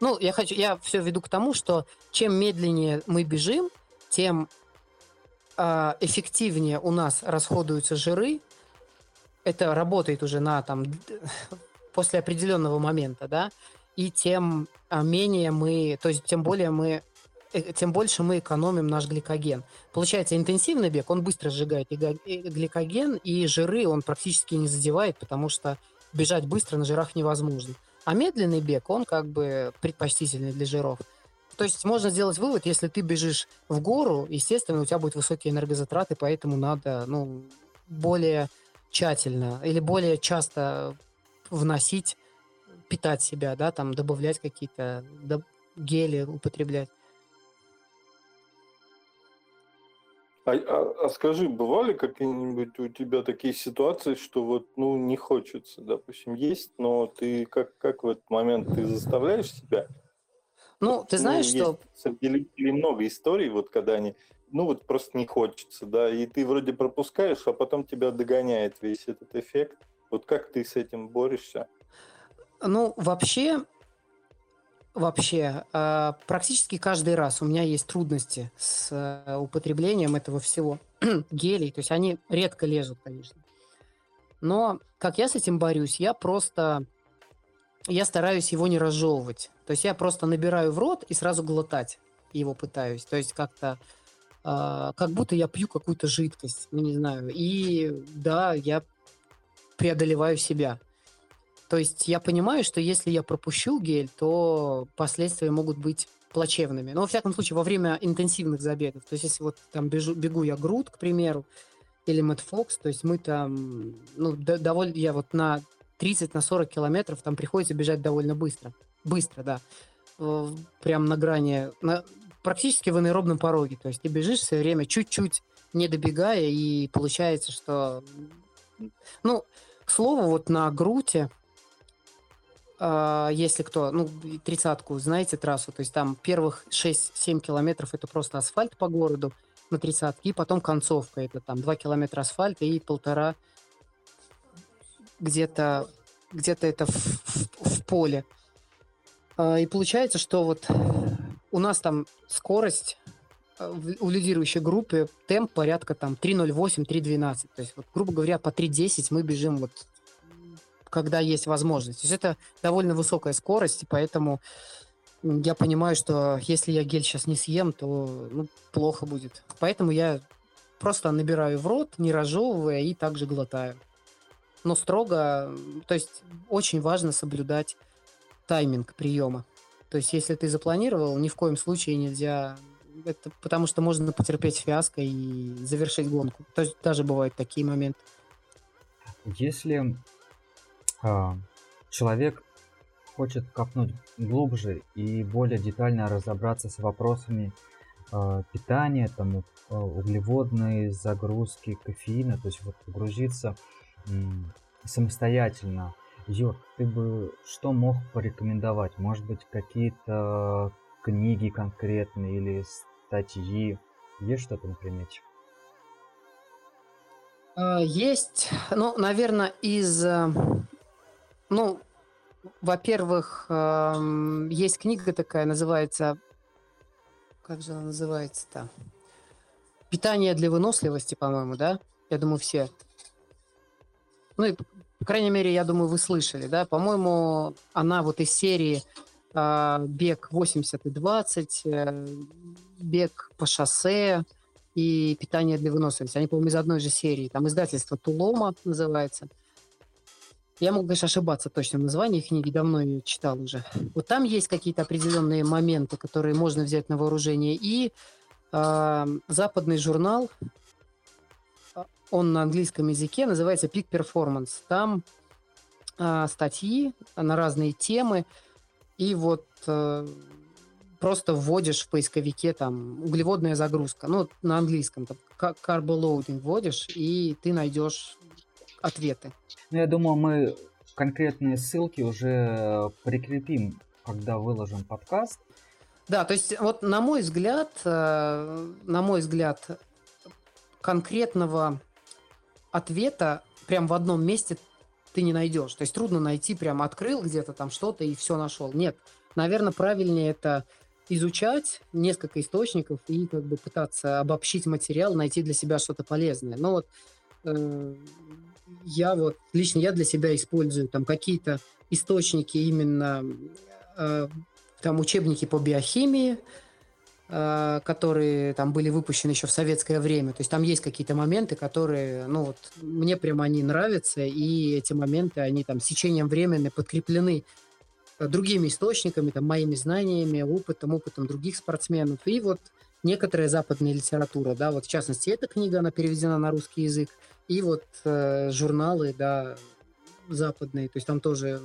Ну, я хочу, я все веду к тому, что чем медленнее мы бежим, тем э, эффективнее у нас расходуются жиры. Это работает уже на там [laughs] после определенного момента, да, и тем э, менее мы, то есть тем более мы э, тем больше мы экономим наш гликоген. Получается, интенсивный бег, он быстро сжигает и гликоген, и жиры он практически не задевает, потому что бежать быстро на жирах невозможно. А медленный бег, он как бы предпочтительный для жиров. То есть можно сделать вывод, если ты бежишь в гору, естественно, у тебя будут высокие энергозатраты, поэтому надо ну, более тщательно или более часто вносить, питать себя, да, там добавлять какие-то гели, употреблять. А, а, а скажи, бывали какие-нибудь у тебя такие ситуации, что вот, ну, не хочется, допустим, есть, но ты как, как в этот момент ты заставляешь себя? Ну, ты ну, знаешь, ну, что... Есть, или много историй, вот когда они, ну, вот просто не хочется, да, и ты вроде пропускаешь, а потом тебя догоняет весь этот эффект. Вот как ты с этим борешься? Ну, вообще, вообще, э, практически каждый раз у меня есть трудности с э, употреблением этого всего [clears throat] гелей. То есть они редко лезут, конечно. Но как я с этим борюсь, я просто я стараюсь его не разжевывать. То есть я просто набираю в рот и сразу глотать его пытаюсь. То есть как-то э, как будто я пью какую-то жидкость, ну не знаю. И да, я преодолеваю себя. То есть я понимаю, что если я пропущу гель, то последствия могут быть плачевными. Но, во всяком случае, во время интенсивных забегов. То есть если вот там бежу, бегу я груд, к примеру, или Мэтт Фокс, то есть мы там, ну, довольно, я вот на 30 на 40 километров там приходится бежать довольно быстро. Быстро, да. Прям на грани, на, практически в аэробном пороге. То есть ты бежишь все время чуть-чуть не добегая, и получается, что... Ну, к слову, вот на Груте если кто, ну, тридцатку, знаете трассу, то есть там первых 6-7 километров это просто асфальт по городу на тридцатке, и потом концовка, это там 2 километра асфальта и полтора где-то где-то это в, в, в поле. А, и получается, что вот у нас там скорость а, у лидирующей группы темп порядка там 3.08, 3.12. То есть, вот, грубо говоря, по 3.10 мы бежим вот когда есть возможность. То есть это довольно высокая скорость, и поэтому я понимаю, что если я гель сейчас не съем, то ну, плохо будет. Поэтому я просто набираю в рот, не разжевывая, и также глотаю. Но строго, то есть очень важно соблюдать тайминг приема. То есть если ты запланировал, ни в коем случае нельзя это потому что можно потерпеть фиаско и завершить гонку. То есть даже бывают такие моменты. Если человек хочет копнуть глубже и более детально разобраться с вопросами э, питания, там, э, углеводной загрузки, кофеина, то есть вот погрузиться самостоятельно. Юр, ты бы что мог порекомендовать? Может быть, какие-то книги конкретные или статьи? Есть что-то на примете? А, есть, ну, наверное, из, э, ну, во-первых, есть книга такая, называется, как же она называется-то? Питание для выносливости, по-моему, да? Я думаю, все. Ну, и, по крайней мере, я думаю, вы слышали, да? По-моему, она вот из серии э, бег 80 и 20, э, бег по шоссе и питание для выносливости. Они, по-моему, из одной же серии. Там издательство Тулома называется. Я могу, конечно, ошибаться точно в названии книги, давно ее читал уже. Вот там есть какие-то определенные моменты, которые можно взять на вооружение. И э, западный журнал, он на английском языке, называется Peak Performance. Там э, статьи на разные темы. И вот э, просто вводишь в поисковике там углеводная загрузка, ну, на английском, там, carbo вводишь, и ты найдешь ответы. Ну, я думаю, мы конкретные ссылки уже прикрепим, когда выложим подкаст. Да, то есть вот на мой взгляд, э, на мой взгляд, конкретного ответа прям в одном месте ты не найдешь. То есть трудно найти, прям открыл где-то там что-то и все нашел. Нет, наверное, правильнее это изучать несколько источников и как бы пытаться обобщить материал, найти для себя что-то полезное. Но вот э, я вот, лично я для себя использую там какие-то источники именно, э, там учебники по биохимии, э, которые там были выпущены еще в советское время. То есть там есть какие-то моменты, которые, ну вот, мне прямо они нравятся, и эти моменты, они там с течением времени подкреплены э, другими источниками, там, моими знаниями, опытом, опытом других спортсменов. И вот некоторая западная литература, да, вот в частности, эта книга, она переведена на русский язык, и вот э, журналы, да, западные, то есть там тоже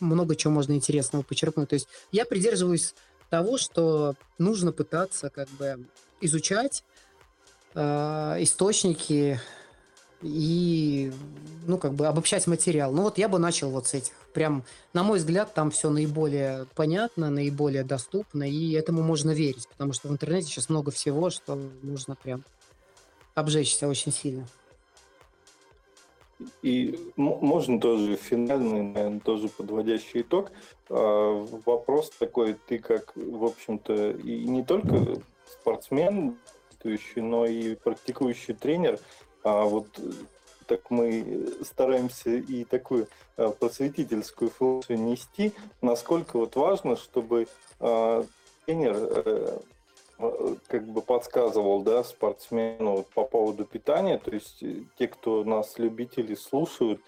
много чего можно интересного почерпнуть. То есть я придерживаюсь того, что нужно пытаться как бы изучать э, источники и, ну, как бы обобщать материал. Ну, вот я бы начал вот с этих. Прям, на мой взгляд, там все наиболее понятно, наиболее доступно, и этому можно верить, потому что в интернете сейчас много всего, что можно прям обжечься очень сильно. И можно тоже финальный, наверное, тоже подводящий итог. А, вопрос такой, ты как, в общем-то, и не только спортсмен, но и практикующий тренер, а вот так мы стараемся и такую а, просветительскую функцию нести, насколько вот важно, чтобы а, тренер э, как бы подсказывал, да, спортсмену по поводу питания, то есть э, те, кто нас любители слушают,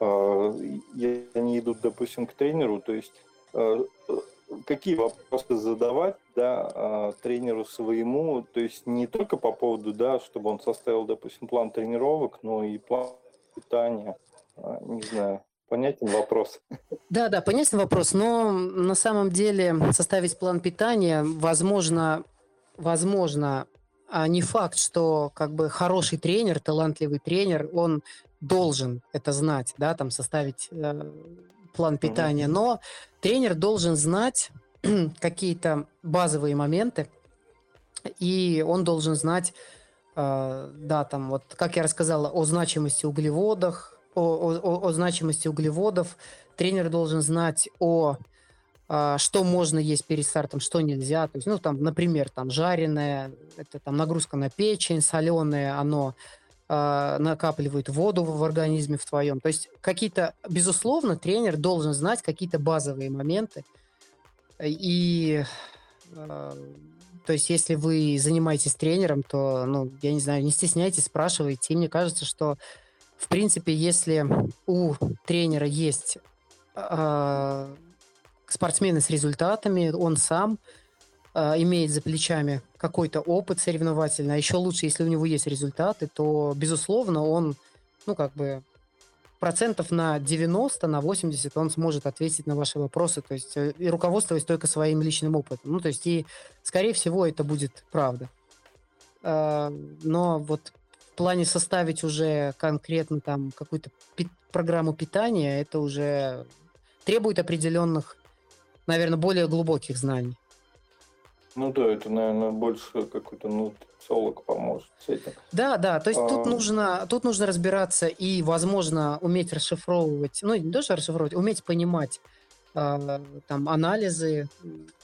э, они идут, допустим, к тренеру, то есть какие вопросы задавать, да, тренеру своему, то есть не только по поводу, да, чтобы он составил, допустим, план тренировок, но и план питания, не знаю. Понятен вопрос. Да, да, понятен вопрос, но на самом деле составить план питания, возможно, возможно, а не факт, что как бы хороший тренер, талантливый тренер, он должен это знать, да, там составить э, план питания, но тренер должен знать [clears throat] какие-то базовые моменты, и он должен знать, э, да, там вот, как я рассказала, о значимости углеводов, о, о, о значимости углеводов, тренер должен знать о что можно есть перед стартом, что нельзя. То есть, ну, там, например, там жареное, это там нагрузка на печень, соленое, оно э, накапливает воду в, в организме в твоем. То есть какие-то, безусловно, тренер должен знать какие-то базовые моменты. И э, то есть, если вы занимаетесь тренером, то, ну, я не знаю, не стесняйтесь, спрашивайте. И мне кажется, что, в принципе, если у тренера есть э, спортсмены с результатами, он сам э, имеет за плечами какой-то опыт соревновательный, а еще лучше, если у него есть результаты, то, безусловно, он, ну, как бы, процентов на 90, на 80 он сможет ответить на ваши вопросы, то есть э, и руководствуясь только своим личным опытом. Ну, то есть и, скорее всего, это будет правда. Э, но вот плане составить уже конкретно там какую-то пи- программу питания, это уже требует определенных, наверное, более глубоких знаний. Ну да, это, наверное, больше какой-то нутрициолог поможет с этим. Да, да, то есть а... тут нужно, тут нужно разбираться и, возможно, уметь расшифровывать, ну, не то, что расшифровывать, уметь понимать э, там анализы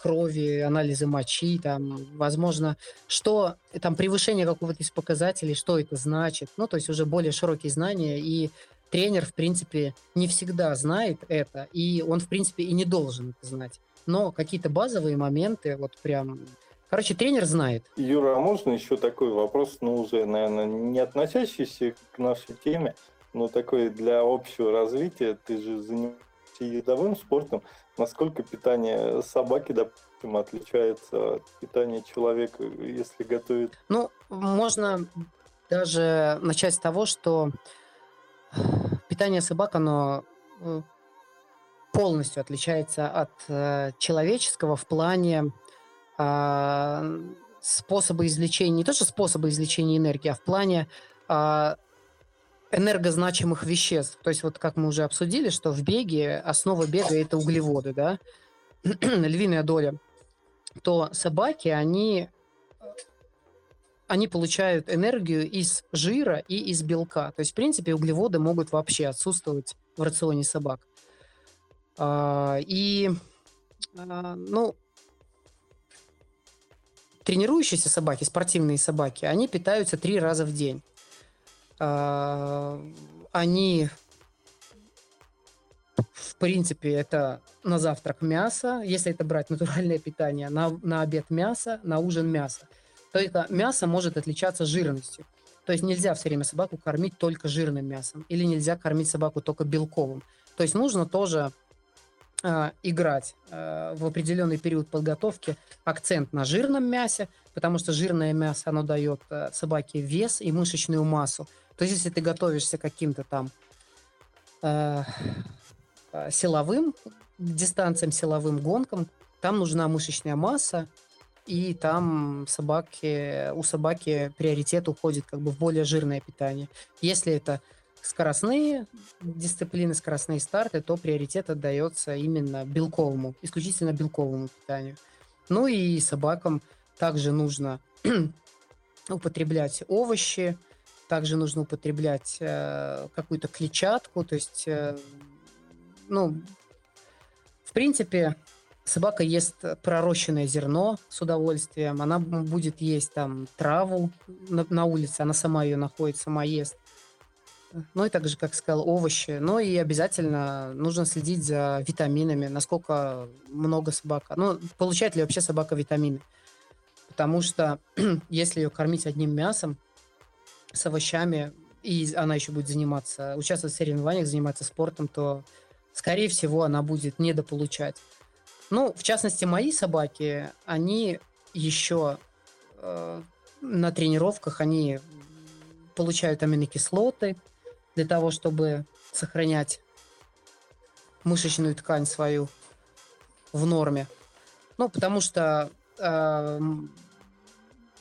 крови, анализы мочи, там, возможно, что там превышение какого-то из показателей, что это значит, ну, то есть уже более широкие знания, и тренер, в принципе, не всегда знает это, и он, в принципе, и не должен это знать но какие-то базовые моменты, вот прям... Короче, тренер знает. Юра, а можно еще такой вопрос, ну, уже, наверное, не относящийся к нашей теме, но такой для общего развития. Ты же занимаешься ездовым спортом. Насколько питание собаки, допустим, отличается от питания человека, если готовит? Ну, можно даже начать с того, что питание собак, оно э, полностью отличается от э, человеческого в плане э, способа извлечения, не то что способа извлечения энергии, а в плане э, энергозначимых веществ. То есть вот как мы уже обсудили, что в беге основа бега это углеводы, да, [clears throat] львиная доля, то собаки, они они получают энергию из жира и из белка. То есть, в принципе, углеводы могут вообще отсутствовать в рационе собак. А, и, а, ну, тренирующиеся собаки, спортивные собаки, они питаются три раза в день. А, они, в принципе, это на завтрак мясо, если это брать натуральное питание, на, на обед мясо, на ужин мясо. То это мясо может отличаться жирностью. То есть нельзя все время собаку кормить только жирным мясом, или нельзя кормить собаку только белковым. То есть нужно тоже э, играть э, в определенный период подготовки акцент на жирном мясе, потому что жирное мясо, оно дает э, собаке вес и мышечную массу. То есть, если ты готовишься каким-то там э, э силовым дистанциям, силовым гонкам, там нужна мышечная масса, и там собаки, у собаки приоритет уходит как бы в более жирное питание. Если это скоростные дисциплины, скоростные старты, то приоритет отдается именно белковому, исключительно белковому питанию. Ну и собакам также нужно [clears throat] употреблять овощи, также нужно употреблять э, какую-то клетчатку, то есть, э, ну, в принципе, собака ест пророщенное зерно с удовольствием, она будет есть там траву на, на улице, она сама ее находит, сама ест ну и также, как сказал, овощи. Ну и обязательно нужно следить за витаминами, насколько много собака. Ну, получает ли вообще собака витамины. Потому что [clears throat] если ее кормить одним мясом, с овощами, и она еще будет заниматься, участвовать в соревнованиях, заниматься спортом, то, скорее всего, она будет недополучать. Ну, в частности, мои собаки, они еще э, на тренировках, они получают аминокислоты, для того, чтобы сохранять мышечную ткань свою в норме. Ну, потому что э,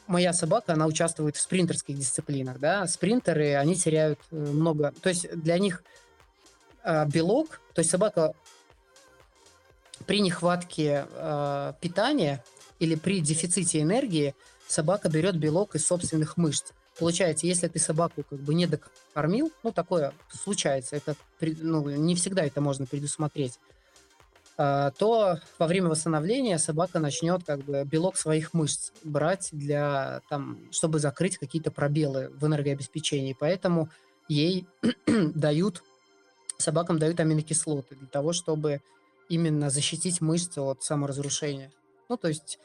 моя собака, она участвует в спринтерских дисциплинах, да, спринтеры, они теряют э, много, то есть для них э, белок, то есть собака при нехватке э, питания или при дефиците энергии собака берет белок из собственных мышц. Получается, если ты собаку как бы не докормил, ну, такое случается, это, ну, не всегда это можно предусмотреть, а, то во время восстановления собака начнет как бы белок своих мышц брать для там, чтобы закрыть какие-то пробелы в энергообеспечении. Поэтому ей [clears throat] дают, собакам дают аминокислоты для того, чтобы именно защитить мышцы от саморазрушения. Ну, то есть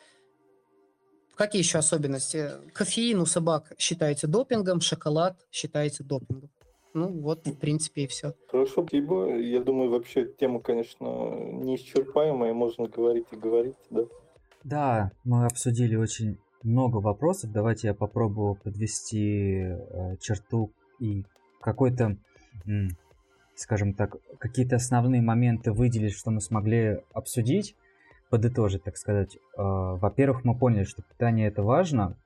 Какие еще особенности? Кофеин у собак считается допингом, шоколад считается допингом. Ну вот, в принципе, и все. Хорошо, спасибо. Я думаю, вообще тема, конечно, неисчерпаемая, можно говорить и говорить, да? Да, мы обсудили очень много вопросов. Давайте я попробую подвести э, черту и какой-то, скажем так, какие-то основные моменты выделить, что мы смогли обсудить подытожить, так сказать. А, во-первых, мы поняли, что питание это важно.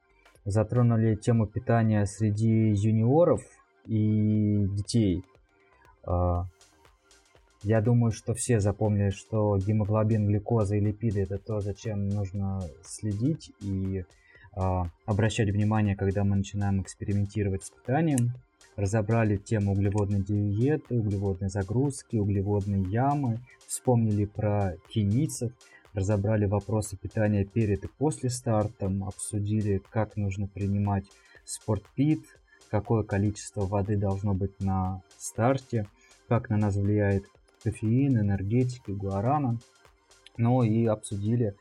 затронули тему питания среди юниоров и детей. А, я думаю, что все запомнили, что гемоглобин, глюкоза и липиды это то, зачем нужно следить и э, обращать внимание, когда мы начинаем экспериментировать с питанием. Разобрали тему углеводной диеты, углеводной загрузки, углеводной ямы, вспомнили про киницев, разобрали вопросы питания перед и после старта, обсудили, как нужно принимать спортпит, какое количество воды должно быть на старте, как на нас влияет кофеин, энергетики, гуарана. Ну и обсудили,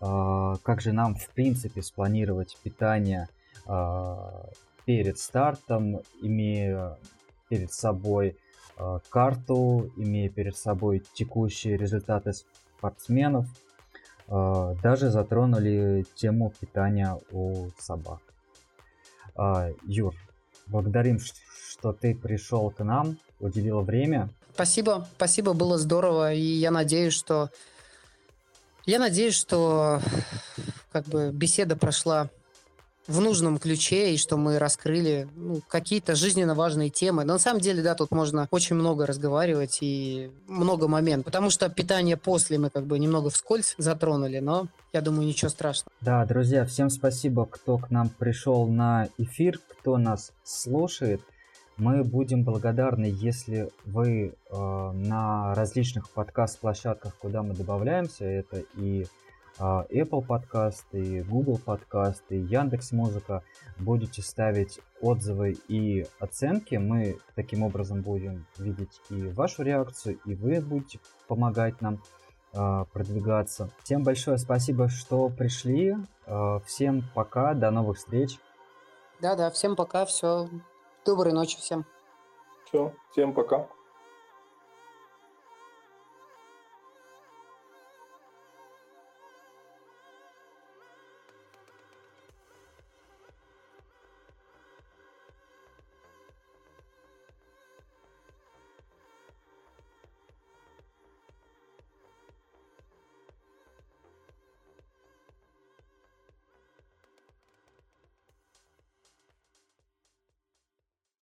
э, как же нам в принципе спланировать питание э, перед стартом, имея перед собой э, карту, имея перед собой текущие результаты спортсменов. Даже затронули тему питания у собак. Юр, благодарим, что ты пришел к нам, уделил время. Спасибо, спасибо, было здорово, и я надеюсь, что я надеюсь, что как бы беседа прошла в нужном ключе, и что мы раскрыли ну, какие-то жизненно важные темы. Но на самом деле, да, тут можно очень много разговаривать и много моментов. Потому что питание после мы как бы немного вскользь затронули, но я думаю, ничего страшного. Да, друзья, всем спасибо, кто к нам пришел на эфир, кто нас слушает. Мы будем благодарны, если вы э, на различных подкаст-площадках, куда мы добавляемся, это и Apple подкаст, и Google подкаст, и Яндекс Музыка, будете ставить отзывы и оценки. Мы таким образом будем видеть и вашу реакцию, и вы будете помогать нам э, продвигаться. Всем большое спасибо, что пришли. Э, всем пока, до новых встреч. Да-да, всем пока, все Доброй ночи всем. Все, всем пока.